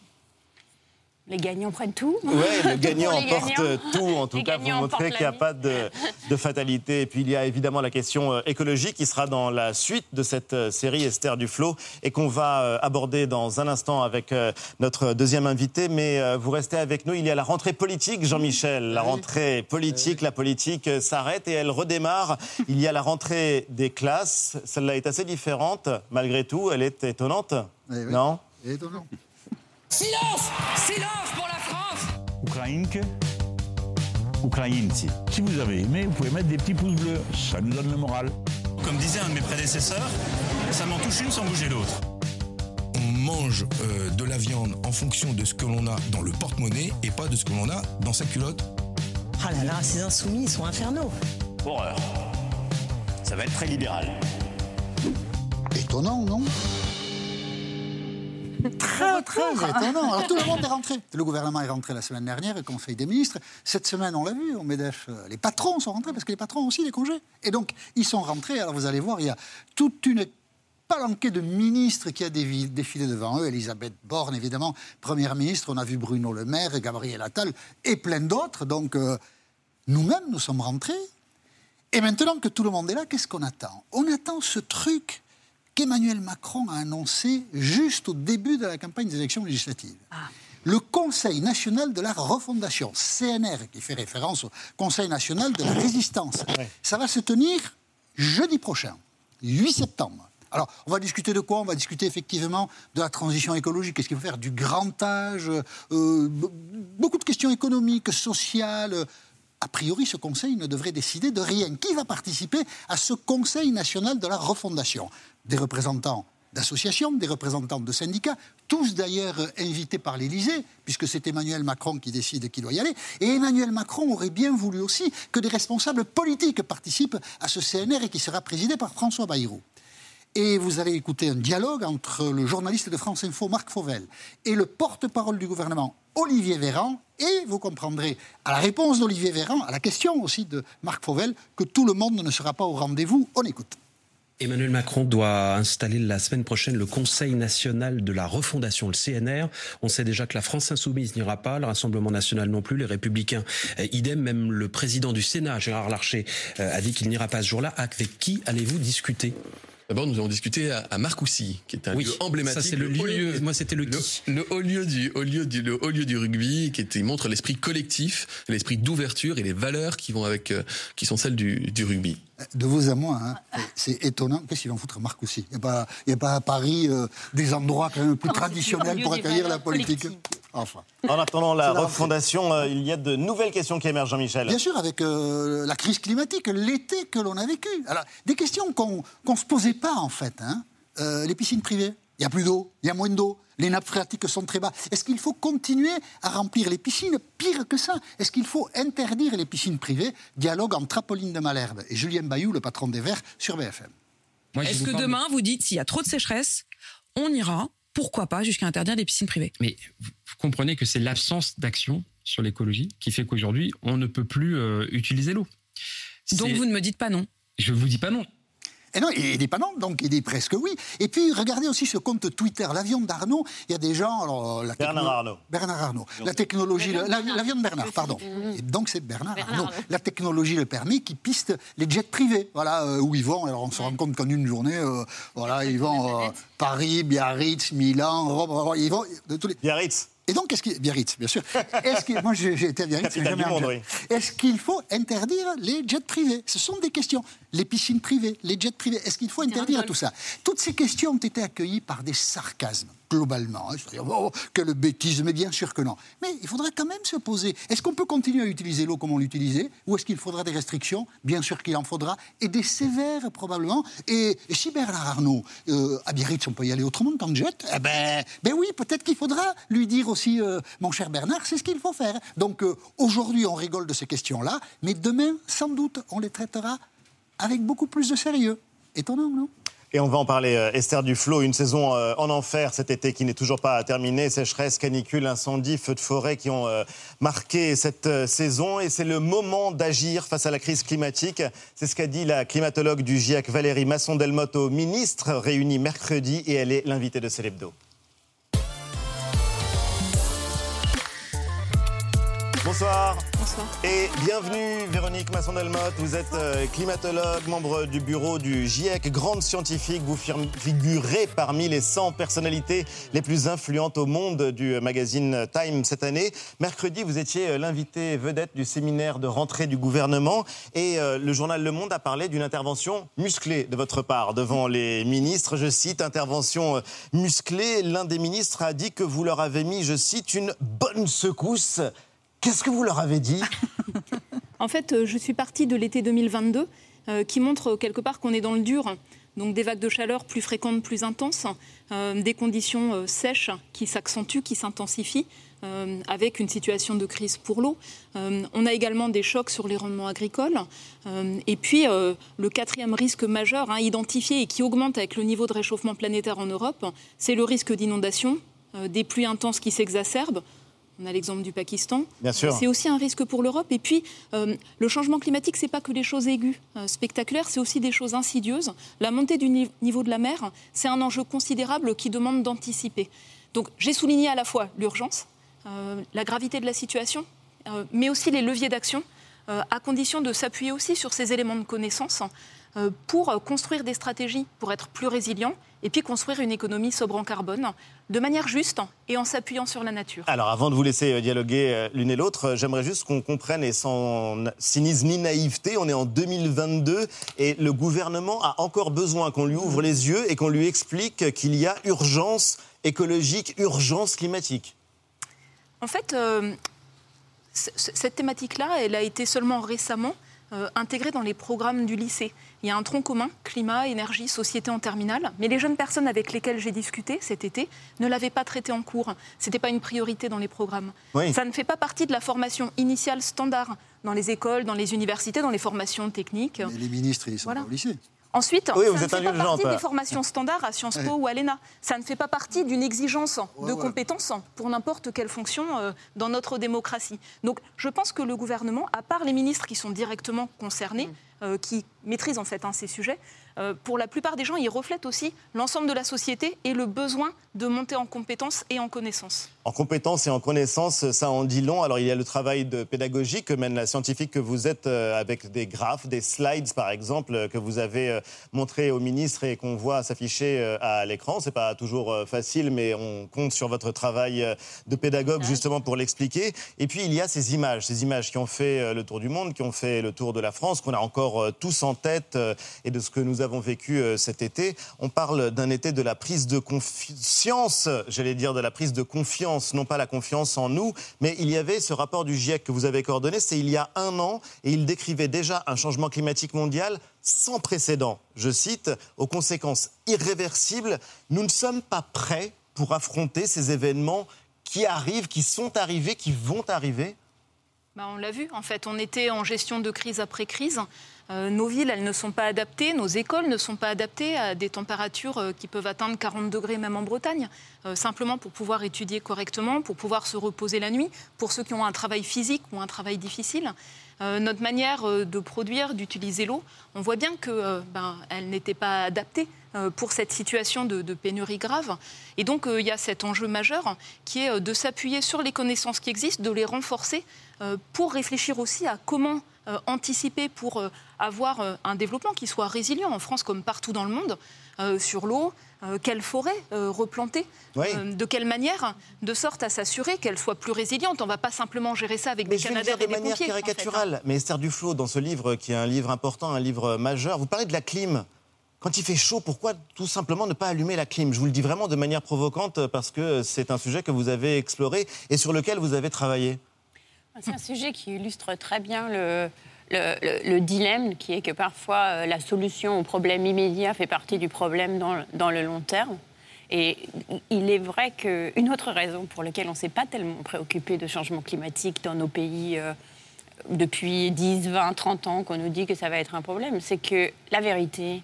Les gagnants prennent tout. oui, le gagnant Pour les emporte tout. En tout Les cas, montrez emportent qu'il n'y a pas de, de fatalité. Et puis, il y a évidemment la question euh, écologique qui sera dans la suite de cette euh, série Esther Duflo et qu'on va euh, aborder dans un instant avec notre deuxième invité. Mais vous restez avec nous. Il y a la rentrée politique, Jean-Michel. La rentrée politique, la politique s'arrête et elle redémarre. Il y a la rentrée des classes. Celle-là est assez différente. Malgré tout, elle est étonnante. Eh oui. Non? Étonnant. Silence Silence pour la France Ukrainke, Ukrainci. Si vous avez aimé, vous pouvez mettre des petits pouces bleus. Ça nous donne le moral. Comme disait un de mes prédécesseurs, ça m'en touche une sans bouger l'autre. On mange euh, de la viande en fonction de ce que l'on a dans le porte-monnaie et pas de ce que l'on a dans sa culotte. Ah là là, ces insoumis, ils sont infernaux. Horreur. Ça va être très libéral. Étonnant, non? Très, très étonnant. Alors tout le monde est rentré. Le gouvernement est rentré la semaine dernière, le Conseil des ministres. Cette semaine, on l'a vu, au MEDEF, euh, les patrons sont rentrés parce que les patrons ont aussi des congés. Et donc, ils sont rentrés. Alors vous allez voir, il y a toute une palanquée de ministres qui a défilé devant eux. Elisabeth Borne, évidemment, première ministre. On a vu Bruno Le Maire, Gabriel Attal et plein d'autres. Donc, euh, nous-mêmes, nous sommes rentrés. Et maintenant que tout le monde est là, qu'est-ce qu'on attend? On attend ce truc qu'Emmanuel Macron a annoncé juste au début de la campagne des élections législatives. Le Conseil national de la refondation, CNR, qui fait référence au Conseil national de la résistance, ça va se tenir jeudi prochain, 8 septembre. Alors, on va discuter de quoi? On va discuter effectivement de la transition écologique. Qu'est-ce qu'il faut faire? Du grand âge euh, be- Beaucoup de questions économiques, sociales. A priori, ce Conseil ne devrait décider de rien. Qui va participer à ce Conseil national de la refondation? Des représentants d'associations, des représentants de syndicats, tous d'ailleurs invités par l'Élysée, puisque c'est Emmanuel Macron qui décide qui doit y aller. Et Emmanuel Macron aurait bien voulu aussi que des responsables politiques participent à ce CNR et qui sera présidé par François Bayrou. Et vous allez écouter un dialogue entre le journaliste de France Info, Marc Fauvel, et le porte-parole du gouvernement, Olivier Véran. Et vous comprendrez, à la réponse d'Olivier Véran, à la question aussi de Marc Fauvel, que tout le monde ne sera pas au rendez-vous. On écoute. Emmanuel Macron doit installer la semaine prochaine le Conseil national de la refondation, le CNR. On sait déjà que la France insoumise n'ira pas, le Rassemblement national non plus, les Républicains euh, idem. Même le président du Sénat, Gérard Larcher, euh, a dit qu'il n'ira pas ce jour-là. Avec qui allez-vous discuter? D'abord, nous avons discuté à, à Marcoussis, qui est un Oui, lieu emblématique. ça, c'est le haut lieu- moi, c'était le le, qui. le haut lieu du, haut lieu du, le haut lieu du rugby, qui était, montre l'esprit collectif, l'esprit d'ouverture et les valeurs qui vont avec, euh, qui sont celles du, du rugby. De vous à moi, hein, c'est étonnant. Qu'est-ce qu'il va en foutre Marc aussi Il n'y a, pas- il y a pas à Paris euh, des endroits quand même plus c'est traditionnels pour accueillir la politique. Enfin. En attendant la refondation, euh, il y a de nouvelles questions qui émergent, Jean-Michel. Bien sûr, avec euh, la crise climatique, l'été que l'on a vécu. Alors, des questions qu'on ne se posait pas, en fait. hein. Euh, les piscines privées, il n'y a plus d'eau, il y a moins d'eau, les nappes phréatiques sont très bas. Est-ce qu'il faut continuer à remplir les piscines? Pire que ça, est-ce qu'il faut interdire les piscines privées? Dialogue entre Apolline de Malherbe et Julien Bayou, le patron des Verts, sur BFM. Est-ce que demain, vous dites, s'il y a trop de sécheresse, on ira, pourquoi pas, jusqu'à interdire les piscines privées Mais vous comprenez que c'est l'absence d'action sur l'écologie qui fait qu'aujourd'hui, on ne peut plus euh, utiliser l'eau. Donc vous ne me dites pas non. Je vous dis pas non. Et non, il dit pas non, donc il dit presque oui. Et puis, regardez aussi ce compte Twitter, l'avion d'Arnaud. Il y a des gens. Alors, la Bernard Arnault. Bernard Arnault. La technologie, l'avion de Bernard, pardon. Et donc c'est Bernard, Arnault. La technologie le permet qui piste les jets privés. Voilà euh, où ils vont. Alors on se rend compte qu'en une journée, euh, voilà, ils vont euh, Paris, Biarritz, Milan, Rome, ils vont de tous les. Biarritz. Et donc, est-ce qu'il Biarritz, bien sûr. Est-ce que moi j'ai été à Biarritz. Est-ce qu'il faut interdire les jets privés? Ce sont des questions. Les piscines privées, les jets privés, est-ce qu'il faut interdire tout ça? Toutes ces questions ont été accueillies par des sarcasmes, globalement. hein. C'est-à-dire, oh, quelle bêtise, mais bien sûr que non. Mais il faudra quand même se poser. Est-ce qu'on peut continuer à utiliser l'eau comme on l'utilisait Ou est-ce qu'il faudra des restrictions? Bien sûr qu'il en faudra. Et des sévères, probablement. Et, et si Bernard Arnault, euh, à Biarritz, on peut y aller autrement qu'en jet Eh ben, ben oui, peut-être qu'il faudra lui dire aussi, euh, mon cher Bernard, c'est ce qu'il faut faire. Donc euh, aujourd'hui, on rigole de ces questions-là, mais demain, sans doute, on les traitera avec beaucoup plus de sérieux. Étonnant, non? Et on va en parler, euh, Esther Duflo, une saison euh, en enfer cet été qui n'est toujours pas terminée. Sécheresse, canicule, incendie, feux de forêt qui ont euh, marqué cette saison. Et c'est le moment d'agir face à la crise climatique. C'est ce qu'a dit la climatologue du GIEC, Valérie Masson-Delmotte, au ministre, réunie mercredi. Et elle est l'invitée de Célébdo. Bonsoir. Bonsoir. Et bienvenue Véronique Masson-Delmotte. Vous êtes euh, climatologue, membre du bureau du GIEC, grande scientifique. Vous figurez parmi les 100 personnalités les plus influentes au monde du magazine Time cette année. Mercredi, vous étiez euh, l'invité vedette du séminaire de rentrée du gouvernement et euh, le journal Le Monde a parlé d'une intervention musclée de votre part devant les ministres. Je cite, intervention euh, musclée. L'un des ministres a dit que vous leur avez mis, je cite, une bonne secousse. Qu'est-ce que vous leur avez dit En fait, euh, je suis partie de l'été 2022 euh, qui montre quelque part qu'on est dans le dur. Donc des vagues de chaleur plus fréquentes, plus intenses, euh, des conditions sèches qui s'accentuent, qui s'intensifient, avec une situation de crise pour l'eau. On a également des chocs sur les rendements agricoles. Et puis le quatrième risque majeur hein, identifié et qui augmente avec le niveau de réchauffement planétaire en Europe, c'est le risque d'inondation, des pluies intenses qui s'exacerbent. On a l'exemple du Pakistan. Bien sûr. C'est aussi un risque pour l'Europe. Et puis, euh, le changement climatique, c'est pas que des choses aiguës, euh, spectaculaires, c'est aussi des choses insidieuses. La montée du ni- niveau de la mer, c'est un enjeu considérable qui demande d'anticiper. Donc, j'ai souligné à la fois l'urgence, euh, la gravité de la situation, euh, mais aussi les leviers d'action, euh, à condition de s'appuyer aussi sur ces éléments de connaissance euh, pour euh, construire des stratégies pour être plus résilients et puis construire une économie sobre en carbone de manière juste et en s'appuyant sur la nature. Alors, avant de vous laisser euh, dialoguer euh, l'une et l'autre, euh, j'aimerais juste qu'on comprenne, et sans cynisme ni naïveté, on est en 2022 et le gouvernement a encore besoin qu'on lui ouvre les yeux et qu'on lui explique qu'il y a urgence écologique, urgence climatique. En fait, euh, cette thématique-là, elle a été seulement récemment euh, intégrée dans les programmes du lycée. Il y a un tronc commun, climat, énergie, société en terminale, mais les jeunes personnes avec lesquelles j'ai discuté cet été ne l'avaient pas traité en cours. Ce n'était pas une priorité dans les programmes. Oui. Ça ne fait pas partie de la formation initiale standard dans les écoles, dans les universités, dans les formations techniques. Mais les ministres, ils sont Voilà. pas au lycée. Ensuite, Oui, ça vous ne êtes fait pas partie des formations standards à Sciences Po ou à l'ENA. Ça ne fait pas partie d'une exigence de ouais. compétences pour n'importe quelle fonction euh, dans notre démocratie. Donc, je pense que le gouvernement, à part les ministres qui sont directement concernés, euh, qui maîtrisent en fait hein, ces sujets, euh, pour la plupart des gens, ils reflètent aussi l'ensemble de la société et le besoin de monter en compétences et en connaissances. En compétences et en connaissances, ça en dit long. Alors il y a le travail de pédagogie que mène la scientifique que vous êtes euh, avec des graphes, des slides par exemple, euh, que vous avez euh, montré au ministre et qu'on voit s'afficher euh, à l'écran. C'est pas toujours euh, facile, mais on compte sur votre travail euh, de pédagogue justement pour l'expliquer. Et puis il y a ces images, ces images qui ont fait euh, le tour du monde, qui ont fait le tour de la France, qu'on a encore euh, tous en tête euh, et de ce que nous avons vécu euh, cet été. On parle d'un été de la prise de conscience, j'allais dire de la prise de confiance, non pas la confiance en nous, mais il y avait ce rapport du GIEC que vous avez coordonné, c'est il y a un an, et il décrivait déjà un changement climatique mondial sans précédent. Je cite, aux conséquences irréversibles, nous ne sommes pas prêts pour affronter ces événements qui arrivent, qui sont arrivés, qui vont arriver. Bah, on l'a vu, en fait, on était en gestion de crise après crise. Euh, nos villes, elles ne sont pas adaptées, nos écoles ne sont pas adaptées à des températures euh, qui peuvent atteindre 40 degrés même en Bretagne, euh, simplement pour pouvoir étudier correctement, pour pouvoir se reposer la nuit, pour ceux qui ont un travail physique ou un travail difficile. Notre manière de produire, d'utiliser l'eau, on voit bien que euh, ben, n'était pas adaptée pour cette situation de, pénurie grave. Et donc, il y a cet enjeu majeur qui est de s'appuyer sur les connaissances qui existent, de les renforcer pour réfléchir aussi à comment euh, anticiper pour euh, avoir euh, un développement qui soit résilient en France comme partout dans le monde sur l'eau, quelle forêt replanter, Oui. de quelle manière, de sorte à s'assurer qu'elle soit plus résiliente. On ne va pas simplement gérer ça avec Mais des canadaires et de des manière pompiers. en fait, hein. caricaturale. Mais Esther Duflo, dans ce livre, qui est un livre important, un livre majeur, vous parlez de la clim. Quand il fait chaud, pourquoi tout simplement ne pas allumer la clim? Je vous le dis vraiment de manière provocante parce que c'est un sujet que vous avez exploré et sur lequel vous avez travaillé. C'est un sujet qui illustre très bien le, le, le- le dilemme qui est que parfois euh, la solution au problème immédiat fait partie du problème dans le long terme. Et il est vrai qu'une autre raison pour laquelle on ne s'est pas tellement préoccupé de changement climatique dans nos pays euh, depuis 10, 20, 30 ans, qu'on nous dit que ça va être un problème, c'est que la vérité,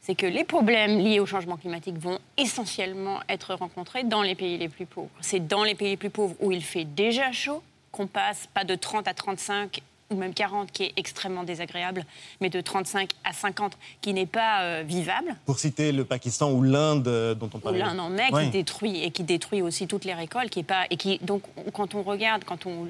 c'est que les problèmes liés au changement climatique vont essentiellement être rencontrés dans les pays les plus pauvres. C'est dans les pays les plus pauvres où il fait déjà chaud qu'on passe pas de 30 à 35 ou même 40 qui est extrêmement désagréable, mais de 35 à 50 qui n'est pas euh, vivable. Pour citer le Pakistan ou l'Inde euh, dont on parlait. l'un en est Ouais. qui détruit et qui détruit aussi toutes les récoltes, qui est pas et qui donc quand on regarde, quand on,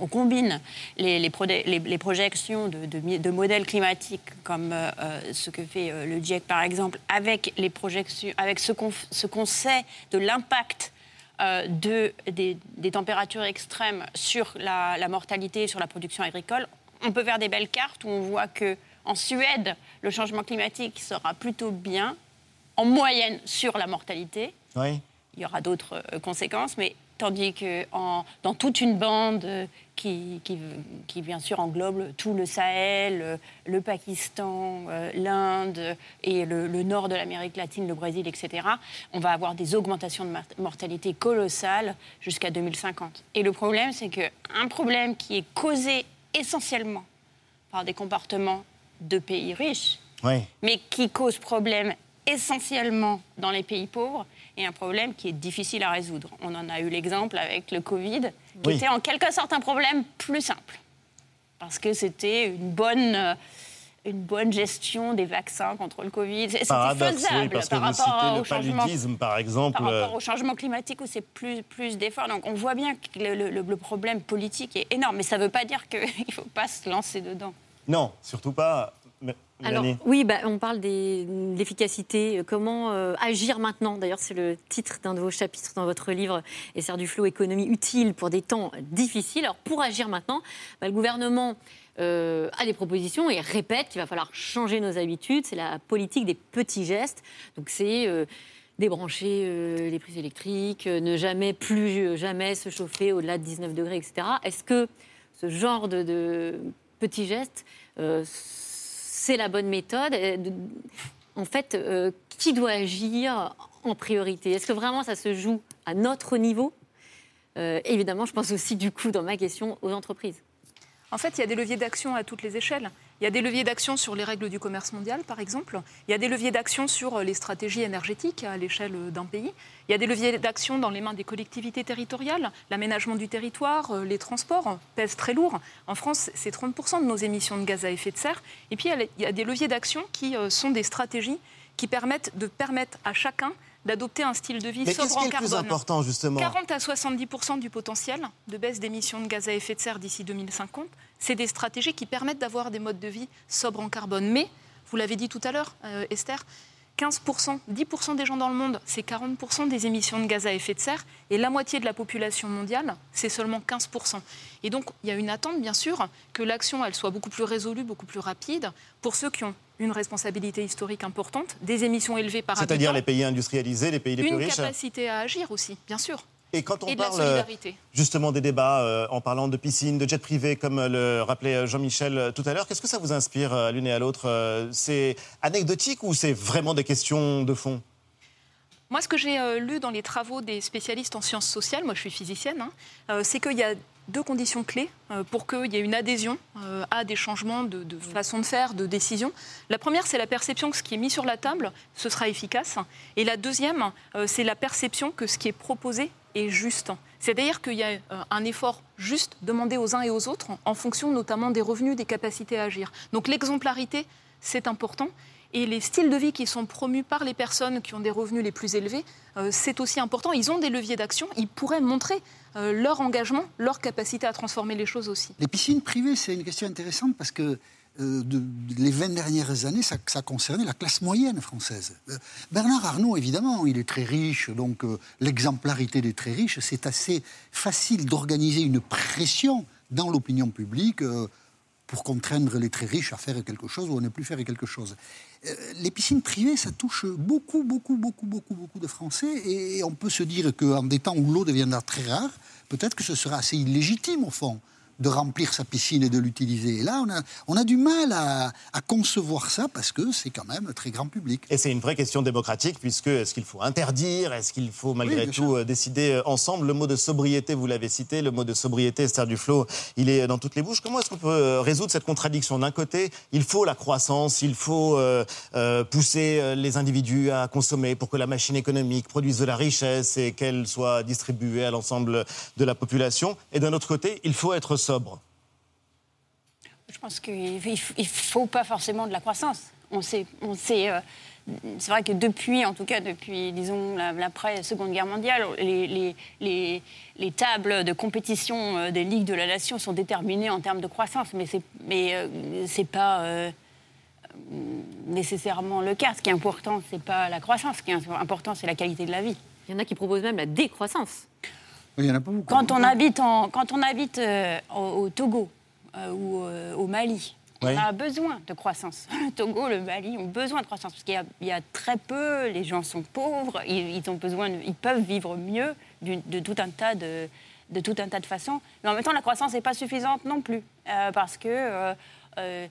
on combine les, les, prodé- les- les projections de, de mi- de modèles climatiques comme euh, ce que fait le GIEC par exemple, avec les projections, avec ce qu'on f- ce qu'on sait de l'impact euh, de, des, des températures extrêmes sur la, la mortalité, sur la production agricole, on peut faire des belles cartes où on voit que en Suède, le changement climatique sera plutôt bien en moyenne sur la mortalité. Oui. Il y aura d'autres euh, conséquences, mais tandis que en- dans toute une bande euh, qui, qui, qui, bien sûr englobe tout le Sahel, euh, le Pakistan, euh, l'Inde et le, le nord de l'Amérique latine, le Brésil, etc., on va avoir des augmentations de mort- mortalité colossales jusqu'à 2050. Et le problème, c'est qu'un problème qui est causé essentiellement par des comportements de pays riches, Oui. mais qui cause problème essentiellement dans les pays pauvres et un problème qui est difficile à résoudre. On en a eu l'exemple avec le Covid, qui Oui. était en quelque sorte un problème plus simple, parce que c'était une bonne, euh, une bonne gestion des vaccins contre le Covid. C'était Paradoxe, faisable parce que par vous rapport au changement par exemple. par rapport euh, au changement climatique où c'est plus, plus d'efforts. Donc on voit bien que le, le- le problème politique est énorme, mais ça ne veut pas dire qu'il ne faut pas se lancer dedans. Non, surtout pas. Alors, oui, bah, on parle des- de l'efficacité. euh, Comment euh, agir maintenant D'ailleurs, c'est le titre d'un de vos chapitres dans votre livre, Essert du flot, économie utile pour des temps difficiles. Alors, pour agir maintenant, bah, le gouvernement euh, a des propositions et répète qu'il va falloir changer nos habitudes. C'est la politique des petits gestes. Donc, c'est. euh, débrancher les prises électriques, ne jamais, plus jamais se chauffer au-delà de 19 degrés, etc. Est-ce que ce genre de, de petits gestes, c'est la bonne méthode de- En fait, euh, qui doit agir en priorité? Est-ce que vraiment ça se joue à notre niveau? Euh, Évidemment, je pense aussi du coup dans ma question aux entreprises. En fait, il y a des leviers d'action à toutes les échelles. Il y a des leviers d'action sur les règles du commerce mondial, par exemple. Il y a des leviers d'action sur les stratégies énergétiques à l'échelle d'un pays. Il y a des leviers d'action dans les mains des collectivités territoriales. L'aménagement du territoire, euh, les transports pèsent très lourd. En France, c'est 30% de nos émissions de gaz à effet de serre. Et puis, il y a des leviers d'action qui euh, sont des stratégies qui permettent de permettre à chacun d'adopter un style de vie Mais sobre en est le carbone. plus important, justement? 40 à 70% du potentiel de baisse d'émissions de gaz à effet de serre d'ici 2050, c'est des stratégies qui permettent d'avoir des modes de vie sobres en carbone. Mais, vous l'avez dit tout à l'heure, euh, Esther, 15%, 10% des gens dans le monde, c'est 40% des émissions de gaz à effet de serre, et la moitié de la population mondiale, c'est seulement 15%. Et donc, il y a une attente, bien sûr, que l'action, elle soit beaucoup plus résolue, beaucoup plus rapide, pour ceux qui ont une responsabilité historique importante, des émissions élevées par C'est-à-dire habitant, les pays industrialisés, les pays les plus une riches capacité à agir aussi, bien sûr. Et quand on Et parle euh, solidarité. justement des débats euh, en parlant de piscine, de jet privé, comme euh, le rappelait Jean-Michel tout à l'heure, qu'est-ce que ça vous inspire à l'une et à l'autre C'est anecdotique ou c'est vraiment des questions de fond? Moi, ce que j'ai euh, lu dans les travaux des spécialistes en sciences sociales, moi je suis physicienne, hein, euh, c'est qu'il y a deux conditions clés euh, pour qu'il y ait une adhésion à des changements de, de façon de faire, de décision. La première, c'est la perception que ce qui est mis sur la table, ce sera efficace. Et la deuxième, c'est la perception que ce qui est proposé est juste. C'est-à-dire qu'il y a euh, un effort juste demandé aux uns et aux autres en fonction notamment des revenus, des capacités à agir. Donc l'exemplarité, c'est important. Et les styles de vie qui sont promus par les personnes qui ont des revenus les plus élevés, euh, c'est aussi important. Ils ont des leviers d'action. Ils pourraient montrer euh, leur engagement, leur capacité à transformer les choses aussi. Les piscines privées, c'est une question intéressante parce que euh, de, les 20 dernières années, ça, concernait la classe moyenne française. Euh, Bernard Arnault, évidemment, il est très riche, donc euh, l'exemplarité des très riches, c'est assez facile d'organiser une pression dans l'opinion publique pour contraindre les très riches à faire quelque chose ou à ne plus faire quelque chose. Les piscines privées, ça touche beaucoup, beaucoup, beaucoup, beaucoup, beaucoup de Français et on peut se dire qu'en des temps où l'eau deviendra très rare, peut-être que ce sera assez illégitime, au fond, de remplir sa piscine et de l'utiliser. Et là, on a, on a du mal à, à concevoir ça parce que c'est quand même un très grand public. Et c'est une vraie question démocratique, puisque est-ce qu'il faut interdire Est-ce qu'il faut malgré tout euh, décider euh, ensemble? Le mot de sobriété, vous l'avez cité, le mot de sobriété, Esther Duflo, il est dans toutes les bouches. Comment est-ce qu'on peut euh, résoudre cette contradiction? D'un côté, il faut la croissance, il faut euh, euh, pousser euh, les individus à consommer pour que la machine économique produise de la richesse et qu'elle soit distribuée à l'ensemble de la population. Et d'un autre côté, il faut être sobre. Je pense qu'il ne faut pas forcément de la croissance. On sait, on sait, euh, c'est vrai que depuis, en tout cas depuis, disons, la- l'après-Seconde Guerre mondiale, les, les- les- les tables de compétition euh, des ligues de la nation sont déterminées en termes de croissance, mais c'est mais euh, pas euh, nécessairement le cas. Ce qui est important, c'est pas la croissance. Ce qui est important, c'est la qualité de la vie. Il y en a qui proposent même la décroissance. Il y en a pas beaucoup. Quand on habite, en, quand on habite euh, au, au Togo euh, ou euh, au Mali, Oui. on a besoin de croissance. Le Togo, le Mali ont besoin de croissance parce qu'il y a- il y, a très peu, les gens sont pauvres, ils, ils ont besoin, de- ils peuvent vivre mieux de, tout un tas de, de tout un tas de façons. Mais en même temps, la croissance n'est pas suffisante non plus euh, parce que euh, euh,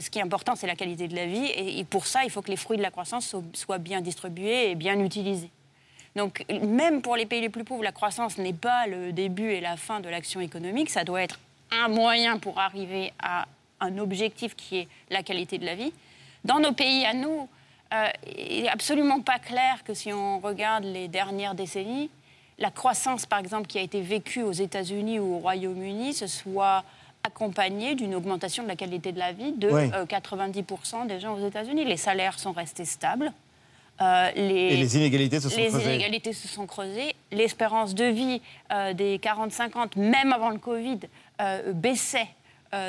ce qui est important, c'est la qualité de la vie et, et pour ça, il faut que les fruits de la croissance so- soient bien distribués et bien utilisés. Donc, même pour les pays les plus pauvres, la croissance n'est pas le début et la fin de l'action économique. Ça doit être un moyen pour arriver à un objectif qui est la qualité de la vie. Dans nos pays à nous, euh, il n'est absolument pas clair que si on regarde les dernières décennies, la croissance, par exemple, qui a été vécue aux États-Unis ou au Royaume-Uni, se soit accompagnée d'une augmentation de la qualité de la vie de Oui. euh, 90% des gens aux États-Unis. Les salaires sont restés stables. Euh, les, Et les inégalités se sont les creusées. inégalités se sont creusées. L'espérance de vie euh, des 40-50, même avant le Covid, euh, baissait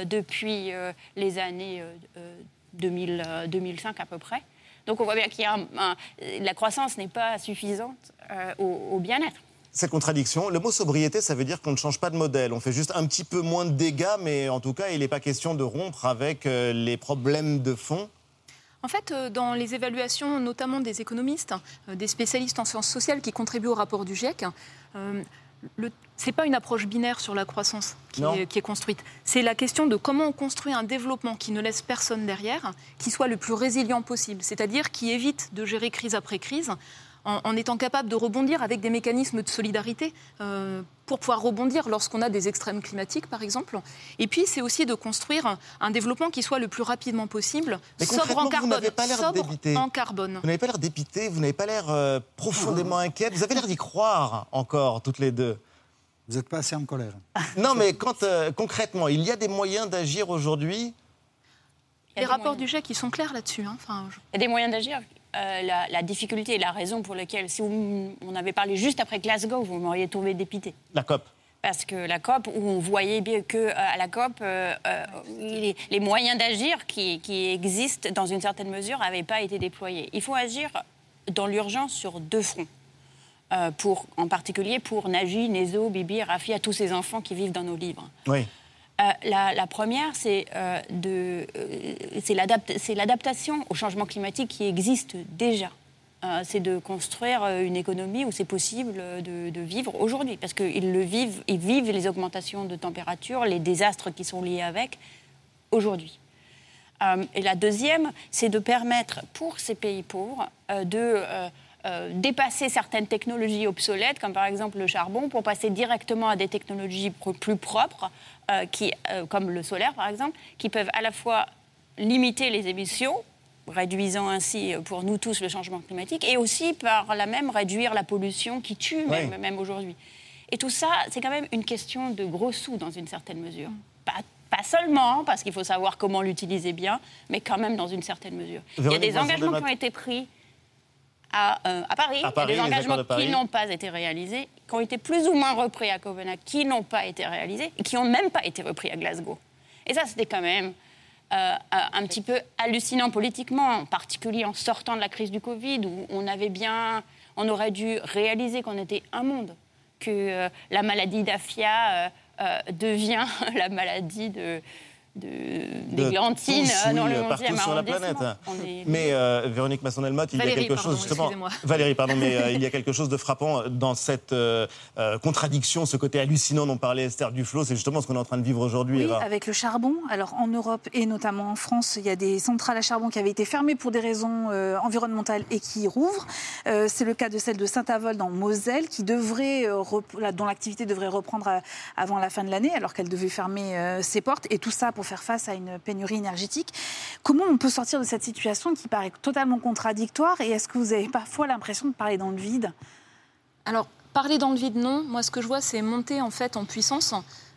depuis les années euh, euh, 2000, euh, 2005 à peu près. Donc on voit bien qu'il y a un- un- la croissance n'est pas suffisante au, au bien-être. Cette contradiction, le mot sobriété, ça veut dire qu'on ne change pas de modèle. On fait juste un petit peu moins de dégâts, mais en tout cas, il n'est pas question de rompre avec les problèmes de fond. En fait, euh, dans les évaluations, notamment des économistes, euh, des spécialistes en sciences sociales qui contribuent au rapport du GIEC, euh, le- c'est pas une approche binaire sur la croissance qui est, qui est construite. C'est la question de comment on construit un développement qui ne laisse personne derrière, qui soit le plus résilient possible, c'est-à-dire qui évite de gérer crise après crise, en, en étant capable de rebondir avec des mécanismes de solidarité. Euh, pour pouvoir rebondir lorsqu'on a des extrêmes climatiques, par exemple. Et puis, c'est aussi de construire un développement qui soit le plus rapidement possible, Mais sobre en concrètement, vous carbone. n'avez pas l'air débité. en carbone. Vous n'avez pas l'air dépité, vous n'avez pas l'air euh, profondément inquiète. Vous avez l'air d'y croire encore, toutes les deux. Vous n'êtes pas assez en colère. Non, mais quand euh, concrètement, il y a des moyens d'agir aujourd'hui? Les rapports du GIEC, qui sont clairs là-dessus. hein. Enfin, je- Il y a des moyens d'agir. Euh, la, la difficulté et la raison pour laquelle, si on avait parlé juste après Glasgow, vous m'auriez trouvé dépité. La COP. Parce que la COP, où on voyait bien que euh, à la COP, euh, euh, les, les moyens d'agir qui, qui existent dans une certaine mesure n'avaient pas été déployés. Il faut agir dans l'urgence sur deux fronts. Euh, pour, en particulier pour Nagi, Nezo, Bibi, Rafi, à tous ces enfants qui vivent dans nos livres. Oui. Euh, la, première, c'est euh, euh, c'est l'adapt- c'est l'adaptation au changement climatique qui existe déjà. C'est de construire une économie où c'est possible de, vivre aujourd'hui, parce qu'ils vivent, vivent les augmentations de température, les désastres qui sont liés avec aujourd'hui. Et la deuxième, c'est de permettre pour ces pays pauvres de euh, dépasser certaines technologies obsolètes, comme par exemple le charbon, pour passer directement à des technologies plus propres, euh, qui, euh, comme le solaire par exemple, qui peuvent à la fois limiter les émissions, réduisant ainsi pour nous tous le changement climatique, et aussi par là même réduire la pollution qui tue même, Oui. même aujourd'hui. Et tout ça, c'est quand même une question de gros sous dans une certaine mesure. Pas, pas seulement, parce qu'il faut savoir comment l'utiliser bien, mais quand même dans une certaine mesure. Il y a des engagements qui ont été pris à, euh, à Paris, À des engagements de Paris. qui n'ont pas été réalisés, qui ont été plus ou moins repris à Copenhague, qui n'ont pas été réalisés, et qui n'ont même pas été repris à Glasgow. Et ça, c'était quand même euh, un petit peu hallucinant politiquement, en particulier en sortant de la crise du Covid, où on avait bien, on aurait dû réaliser qu'on était un monde, que euh, la maladie d'Afia devient la maladie de, de, de tous, euh, dans oui, le partout 11e sur la planète. Est- Mais euh, Véronique Masson-Delmotte, il y a Valérie, quelque pardon, chose justement. Valérie, pardon, mais euh, il y a quelque chose de frappant dans cette euh, euh, contradiction, ce côté hallucinant dont parlait Esther Duflo. C'est justement ce qu'on est en train de vivre aujourd'hui. Oui, avec le charbon. Alors en Europe et notamment en France, il y a des centrales à charbon qui avaient été fermées pour des raisons euh, environnementales et qui rouvrent. Euh, c'est le cas de celle de Saint-Avold en Moselle, qui devrait, euh, dont l'activité devrait reprendre à- avant la fin de l'année, alors qu'elle devait fermer euh, ses portes. Et tout ça pour faire face à une pénurie énergétique. Comment on peut sortir de cette situation qui paraît totalement contradictoire Et est-ce que vous avez parfois l'impression de parler dans le vide? Alors, parler dans le vide, non. Moi, ce que je vois, c'est monter en fait en puissance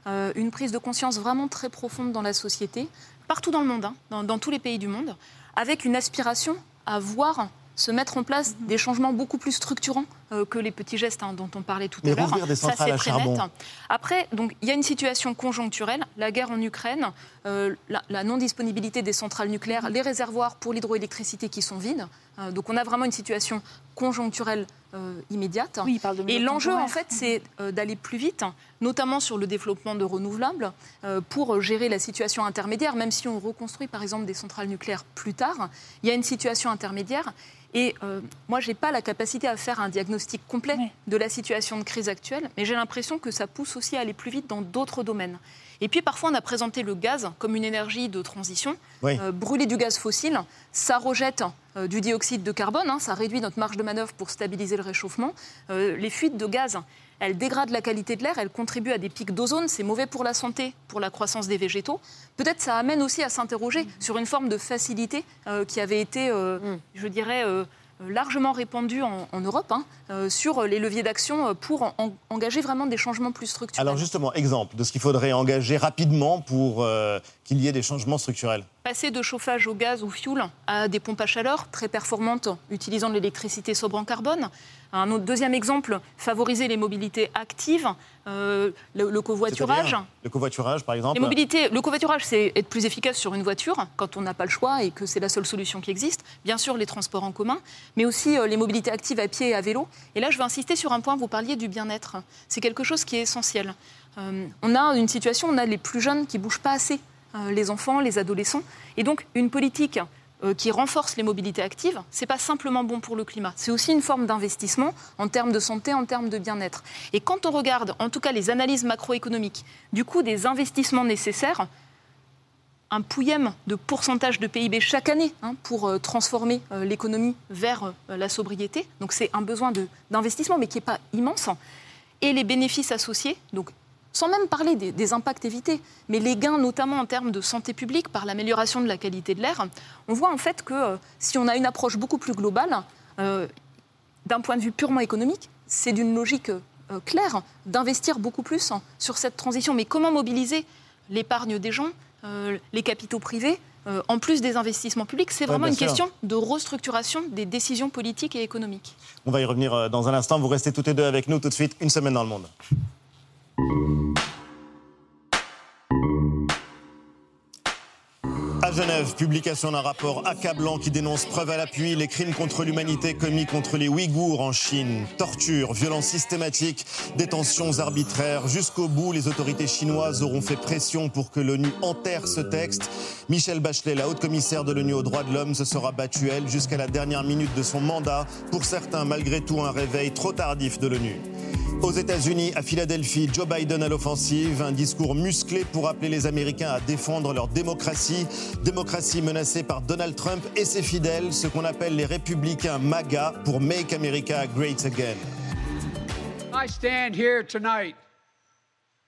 euh, une prise de conscience vraiment très profonde dans la société, partout dans le monde, hein, dans, dans tous les pays du monde, avec une aspiration à voir se mettre en place des changements beaucoup plus structurants euh, que les petits gestes hein, dont on parlait tout Mais à l'heure. rouvrir des Ça, centrales c'est à très charbon. net. Après, donc, il y a une situation conjoncturelle, la guerre en Ukraine, euh, la, la non-disponibilité des centrales nucléaires, les réservoirs pour l'hydroélectricité qui sont vides. Euh, donc on a vraiment une situation conjoncturelle euh, immédiate. Oui, il parle de Et l'enjeu, en fait, c'est euh, d'aller plus vite, notamment sur le développement de renouvelables, euh, pour gérer la situation intermédiaire. Même si on reconstruit, par exemple, des centrales nucléaires plus tard, il y a une situation intermédiaire. Et euh, moi, je n'ai pas la capacité à faire un diagnostic complet de la situation de crise actuelle, mais j'ai l'impression que ça pousse aussi à aller plus vite dans d'autres domaines. Et puis parfois, on a présenté le gaz comme une énergie de transition. Oui. Euh, brûler du gaz fossile, ça rejette euh, du dioxyde de carbone, hein, ça réduit notre marge de manœuvre pour stabiliser le réchauffement. Euh, les fuites de gaz, elles dégradent la qualité de l'air, elles contribuent à des pics d'ozone, c'est mauvais pour la santé, pour la croissance des végétaux. Peut-être ça amène aussi à s'interroger sur une forme de facilité euh, qui avait été, euh, je dirais, euh, largement répandue en, en Europe hein, euh, sur les leviers d'action pour en- engager vraiment des changements plus structurels. Alors justement, exemple de ce qu'il faudrait engager rapidement pour euh, qu'il y ait des changements structurels. Passer de chauffage au gaz ou fioul à des pompes à chaleur très performantes utilisant de l'électricité sobre en carbone. Un autre, deuxième exemple, favoriser les mobilités actives, euh, le, le covoiturage. Le covoiturage, par exemple. Les mobilités, le covoiturage, c'est être plus efficace sur une voiture quand on n'a pas le choix et que c'est la seule solution qui existe. Bien sûr, les transports en commun, mais aussi euh, les mobilités actives à pied et à vélo. Et là, je veux insister sur un point, vous parliez du bien-être. C'est quelque chose qui est essentiel. Euh, on a une situation, on a les plus jeunes qui bougent pas assez, les enfants, les adolescents. Et donc, une politique euh, qui renforce les mobilités actives, c'est pas simplement bon pour le climat, c'est aussi une forme d'investissement en termes de santé, en termes de bien-être. Et quand on regarde, en tout cas, les analyses macroéconomiques du coût des investissements nécessaires, un pouillème de pourcentage de PIB chaque année hein, pour euh, transformer euh, l'économie vers euh, la sobriété. Donc c'est un besoin d'investissement, mais qui n'est pas immense. et les bénéfices associés, donc sans même parler des, impacts évités, mais les gains notamment en termes de santé publique par l'amélioration de la qualité de l'air, on voit en fait que euh, si on a une approche beaucoup plus globale, euh, d'un point de vue purement économique, c'est d'une logique euh, claire d'investir beaucoup plus sur cette transition. Mais comment mobiliser l'épargne des gens, les capitaux privés en plus des investissements publics, c'est vraiment une question de restructuration des décisions politiques et économiques. On va y revenir dans un instant. Vous restez toutes les deux avec nous tout de suite. Une semaine dans le monde. À Genève, publication d'un rapport accablant qui dénonce preuve à l'appui les crimes contre l'humanité commis contre les Ouïghours en Chine. Torture, violences systématiques, détentions arbitraires. Jusqu'au bout, les autorités chinoises auront fait pression pour que l'ONU enterre ce texte. Michel Bachelet, la haute commissaire de l'ONU aux droits de l'homme, se sera battue, elle, jusqu'à la dernière minute de son mandat. Pour certains, malgré tout, un réveil trop tardif de l'ONU. Aux États-Unis, à Philadelphie, Joe Biden à l'offensive, un discours musclé pour appeler les Américains à défendre leur démocratie, démocratie menacée par Donald Trump et ses fidèles, ce qu'on appelle les républicains MAGA pour Make America Great Again. I stand here tonight.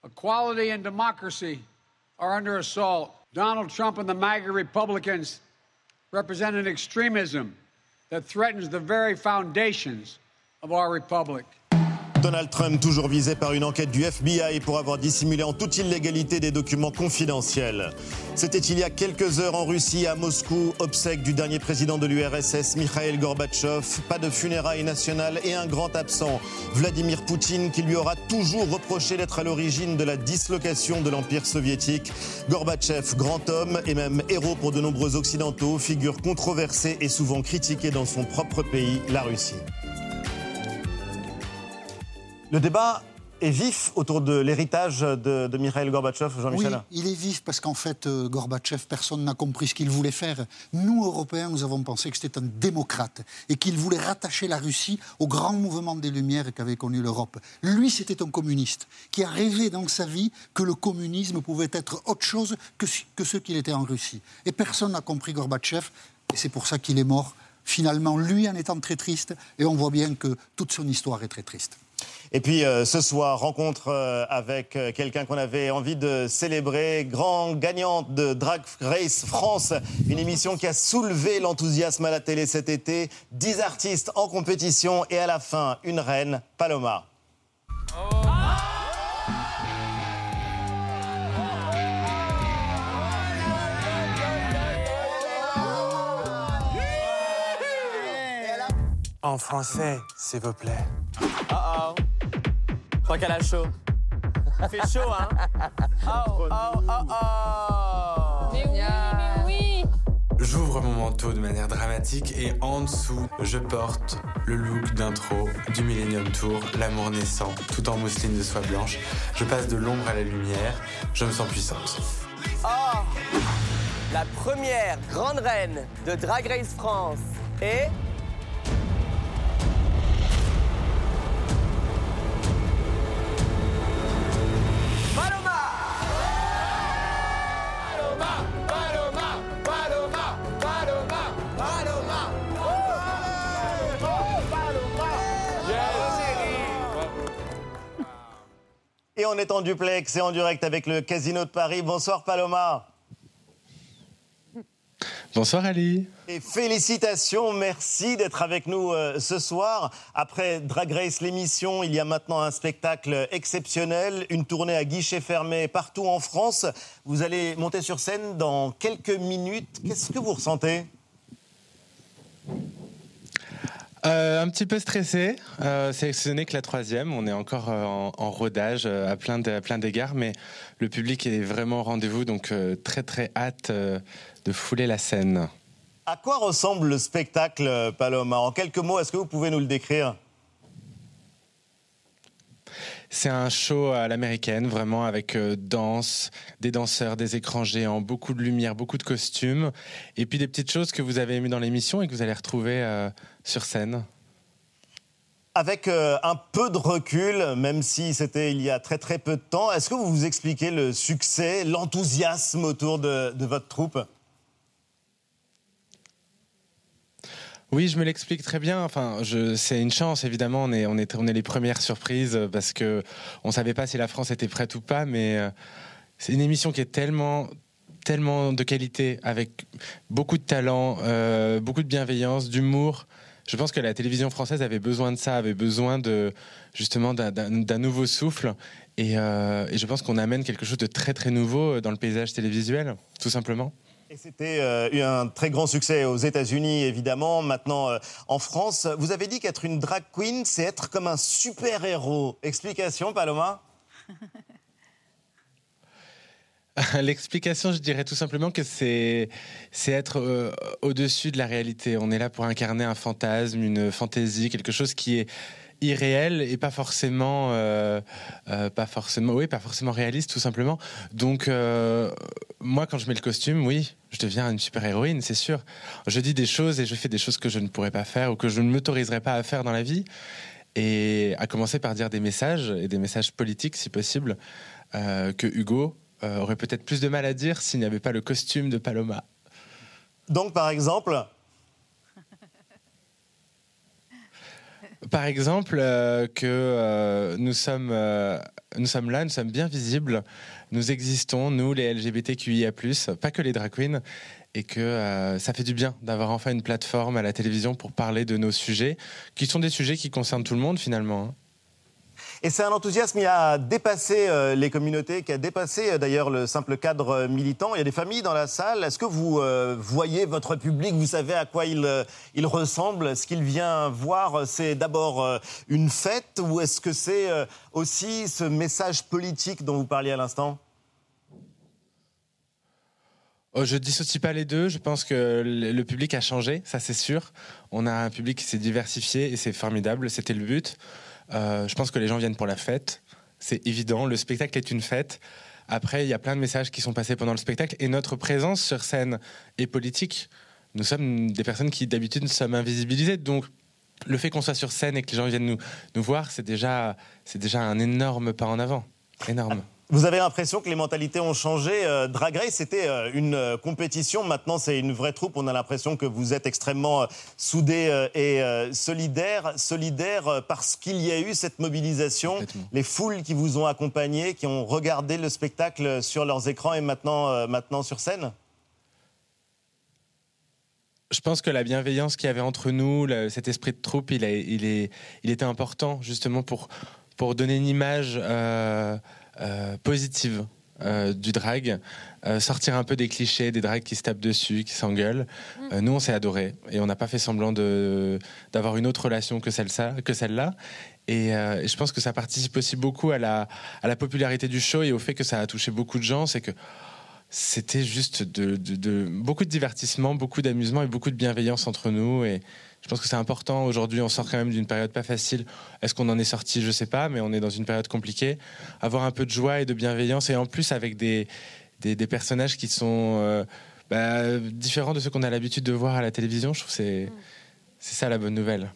Equality and democracy are under assault. Donald Trump and the MAGA Republicans represent an extremism that threatens the very foundations of our republic. Donald Trump, toujours visé par une enquête du FBI pour avoir dissimulé en toute illégalité des documents confidentiels. C'était il y a quelques heures en Russie, à Moscou, obsèque du dernier président de l'URSS, Mikhail Gorbatchev. Pas de funérailles nationales et un grand absent, Vladimir Poutine, qui lui aura toujours reproché d'être à l'origine de la dislocation de l'Empire soviétique. Gorbatchev, grand homme et même héros pour de nombreux Occidentaux, figure controversée et souvent critiquée dans son propre pays, la Russie. Le débat est vif autour de l'héritage de, Mikhail Gorbatchev, Jean-Michel Oui, il est vif parce qu'en fait, euh, Gorbatchev, personne n'a compris ce qu'il voulait faire. Nous, Européens, nous avons pensé que c'était un démocrate et qu'il voulait rattacher la Russie au grand mouvement des Lumières qu'avait connu l'Europe. Lui, c'était un communiste qui a rêvé dans sa vie que le communisme pouvait être autre chose que, que ce qu'il était en Russie. Et personne n'a compris Gorbatchev, et c'est pour ça qu'il est mort, finalement, lui en étant très triste, et on voit bien que toute son histoire est très triste. Et puis euh, ce soir, rencontre euh, avec euh, quelqu'un qu'on avait envie de célébrer, grand gagnant de Drag Race France, une émission qui a soulevé l'enthousiasme à la télé cet été. Dix artistes en compétition et à la fin, une reine, Paloma. En français, s'il vous plaît. Oh oh. Je crois qu'elle a chaud. Il fait chaud, hein? Oh oh oh oh. Mais oui, mais oui. J'ouvre mon manteau de manière dramatique et en dessous, je porte le look d'intro du Millennium Tour, l'amour naissant, tout en mousseline de soie blanche. Je passe de l'ombre à la lumière, je me sens puissante. Oh La première grande reine de Drag Race France est... on est en duplex et en direct avec le Casino de Paris. Bonsoir Paloma. Bonsoir Ali. Et félicitations, merci d'être avec nous euh, ce soir. Après Drag Race, l'émission, il y a maintenant un spectacle exceptionnel, une tournée à guichet fermé partout en France. Vous allez monter sur scène dans quelques minutes. Qu'est-ce que vous ressentez? Euh, un petit peu stressé. Euh, ce n'est que la troisième. On est encore euh, en, rodage à plein d'égards, mais le public est vraiment au rendez-vous, donc très très hâte de fouler la scène. À quoi ressemble le spectacle, Paloma? En quelques mots, est-ce que vous pouvez nous le décrire? C'est un show à l'américaine, vraiment avec euh, danse, des danseurs, des écrans géants, beaucoup de lumière, beaucoup de costumes, et puis des petites choses que vous avez aimées dans l'émission et que vous allez retrouver euh, sur scène. Avec euh, un peu de recul, même si c'était il y a très très peu de temps, est-ce que vous vous expliquez le succès, l'enthousiasme autour de, de votre troupe? Oui, je me l'explique très bien. Enfin, c'est une chance, évidemment. On est, on les premières surprises parce que on savait pas si la France était prête ou pas, mais euh, c'est une émission qui est tellement, tellement de qualité, avec beaucoup de talent, euh, beaucoup de bienveillance, d'humour. Je pense que la télévision française avait besoin de ça, avait besoin de justement d'un, nouveau souffle. Euh, et je pense qu'on amène quelque chose de très très nouveau dans le paysage télévisuel, tout simplement. Et c'était euh, eu un très grand succès aux États-Unis, évidemment. Maintenant, euh, en France, vous avez dit qu'être une drag queen, c'est être comme un super-héros. Explication, Paloma? L'explication, je dirais tout simplement que c'est c'est être euh, au-dessus de la réalité. On est là pour incarner un fantasme, une fantaisie, quelque chose qui est irréel et pas forcément euh, euh, pas forcément oui pas forcément réaliste tout simplement. Donc euh, moi quand je mets le costume oui je deviens une super héroïne c'est sûr. Je dis des choses et je fais des choses que je ne pourrais pas faire ou que je ne m'autoriserais pas à faire dans la vie. Et à commencer par dire des messages et des messages politiques si possible que Hugo aurait peut-être plus de mal à dire s'il n'y avait pas le costume de Paloma. Donc, par exemple, Par exemple, euh, que euh, nous, sommes, euh, nous sommes là, nous sommes bien visibles, nous existons, nous les LGBTQIA, pas que les drag queens, et que ça fait du bien d'avoir enfin une plateforme à la télévision pour parler de nos sujets, qui sont des sujets qui concernent tout le monde finalement. Et c'est un enthousiasme qui a dépassé euh, les communautés, qui a dépassé euh, d'ailleurs le simple cadre euh, militant. Il y a des familles dans la salle. Est-ce que vous voyez votre public? Vous savez à quoi il, il ressemble? Ce qu'il vient voir, c'est d'abord une fête ou est-ce que c'est aussi ce message politique dont vous parliez à l'instant? Oh, je dissocie pas les deux. Je pense que le public a changé, ça c'est sûr. On a un public qui s'est diversifié et c'est formidable. C'était le but. Euh, je pense que les gens viennent pour la fête. C'est évident. Le spectacle est une fête. Après, il y a plein de messages qui sont passés pendant le spectacle et notre présence sur scène est politique. Nous sommes des personnes qui d'habitude sommes invisibilisées. Donc, le fait qu'on soit sur scène et que les gens viennent nous, nous voir, c'est déjà, c'est déjà un énorme pas en avant. Énorme. Vous avez l'impression que les mentalités ont changé. Euh, Drag Race, c'était euh, une euh, compétition. Maintenant, c'est une vraie troupe. On a l'impression que vous êtes extrêmement soudés et solidaires. Solidaires parce qu'il y a eu cette mobilisation. Les foules qui vous ont accompagnés, qui ont regardé le spectacle sur leurs écrans et maintenant, maintenant sur scène? Je pense que la bienveillance qu'il y avait entre nous, cet esprit de troupe, il, a- il, est, il était important justement pour, pour donner une image euh, positive euh, du drag, euh, sortir un peu des clichés, des drags qui se tapent dessus, qui s'engueulent. Euh, nous, on s'est adorés et on n'a pas fait semblant de- d'avoir une autre relation que celle-là. Que celle-là. Et, euh, et je pense que ça participe aussi beaucoup à la, à la popularité du show et au fait que ça a touché beaucoup de gens. C'est que c'était juste de, de- de- beaucoup de divertissement, beaucoup d'amusement et beaucoup de bienveillance entre nous. Et je pense que c'est important. Aujourd'hui, on sort quand même d'une période pas facile. Est-ce qu'on en est sorti? Je sais pas, mais on est dans une période compliquée. Avoir un peu de joie et de bienveillance, et en plus avec des, des, des personnages qui sont euh, bah, différents de ceux qu'on a l'habitude de voir à la télévision, je trouve que c'est c'est ça la bonne nouvelle.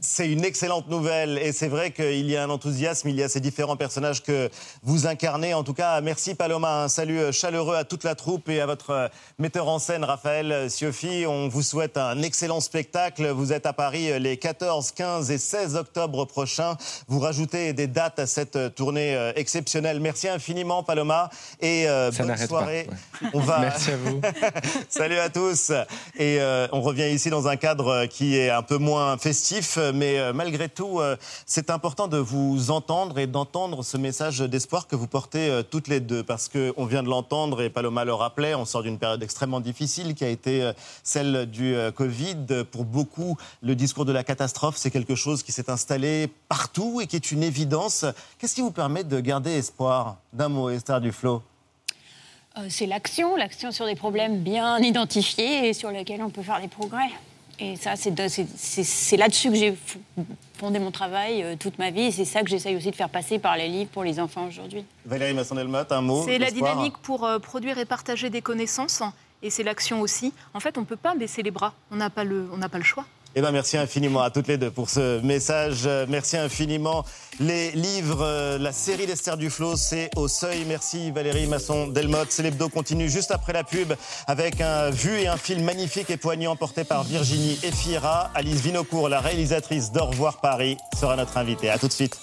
C'est une excellente nouvelle et c'est vrai qu'il y a un enthousiasme, il y a ces différents personnages que vous incarnez. En tout cas, merci Paloma, un salut chaleureux à toute la troupe et à votre euh, metteur en scène Raphaël Sioffi. On vous souhaite un excellent spectacle. Vous êtes à Paris euh, les 14, 15 et 16 octobre prochains. Vous rajoutez des dates à cette euh, tournée exceptionnelle. Merci infiniment Paloma et euh, bonne pas, soirée. ouais. On va... Merci à vous. Salut à tous. Et euh, on revient ici dans un cadre qui est un peu moins festif, mais euh, malgré tout, euh, c'est important de vous entendre et d'entendre ce message d'espoir que vous portez euh, toutes les deux, parce que on vient de l'entendre et Paloma le rappelait, on sort d'une période extrêmement difficile qui a été euh, celle du euh, Covid. Pour beaucoup, le discours de la catastrophe, c'est quelque chose qui s'est installé partout et qui est une évidence. Qu'est-ce qui vous permet de garder espoir D'un mot, Esther Duflo. Euh, c'est l'action, l'action sur des problèmes bien identifiés et sur lesquels on peut faire des progrès. Et ça, c'est de- c'est- c'est- c'est là-dessus que j'ai fondé mon travail euh, toute ma vie. Et c'est ça que j'essaye aussi de faire passer par les livres pour les enfants aujourd'hui. Valérie Masson-Delmotte, un mot C'est la dynamique pour euh, produire et partager des connaissances. Et c'est l'action aussi. En fait, on ne peut pas baisser les bras. On n'a pas, le- on n'a pas le choix. Eh ben, merci infiniment à toutes les deux pour ce message. Merci infiniment. Les livres, euh, la série d'Esther Duflo, c'est au seuil. Merci Valérie Masson-Delmotte. C'est l'hebdo continue juste après la pub avec un vu et un film magnifique et poignant porté par Virginie Efira. Alice Vinocourt, la réalisatrice d'Au revoir Paris, sera notre invitée. À tout de suite.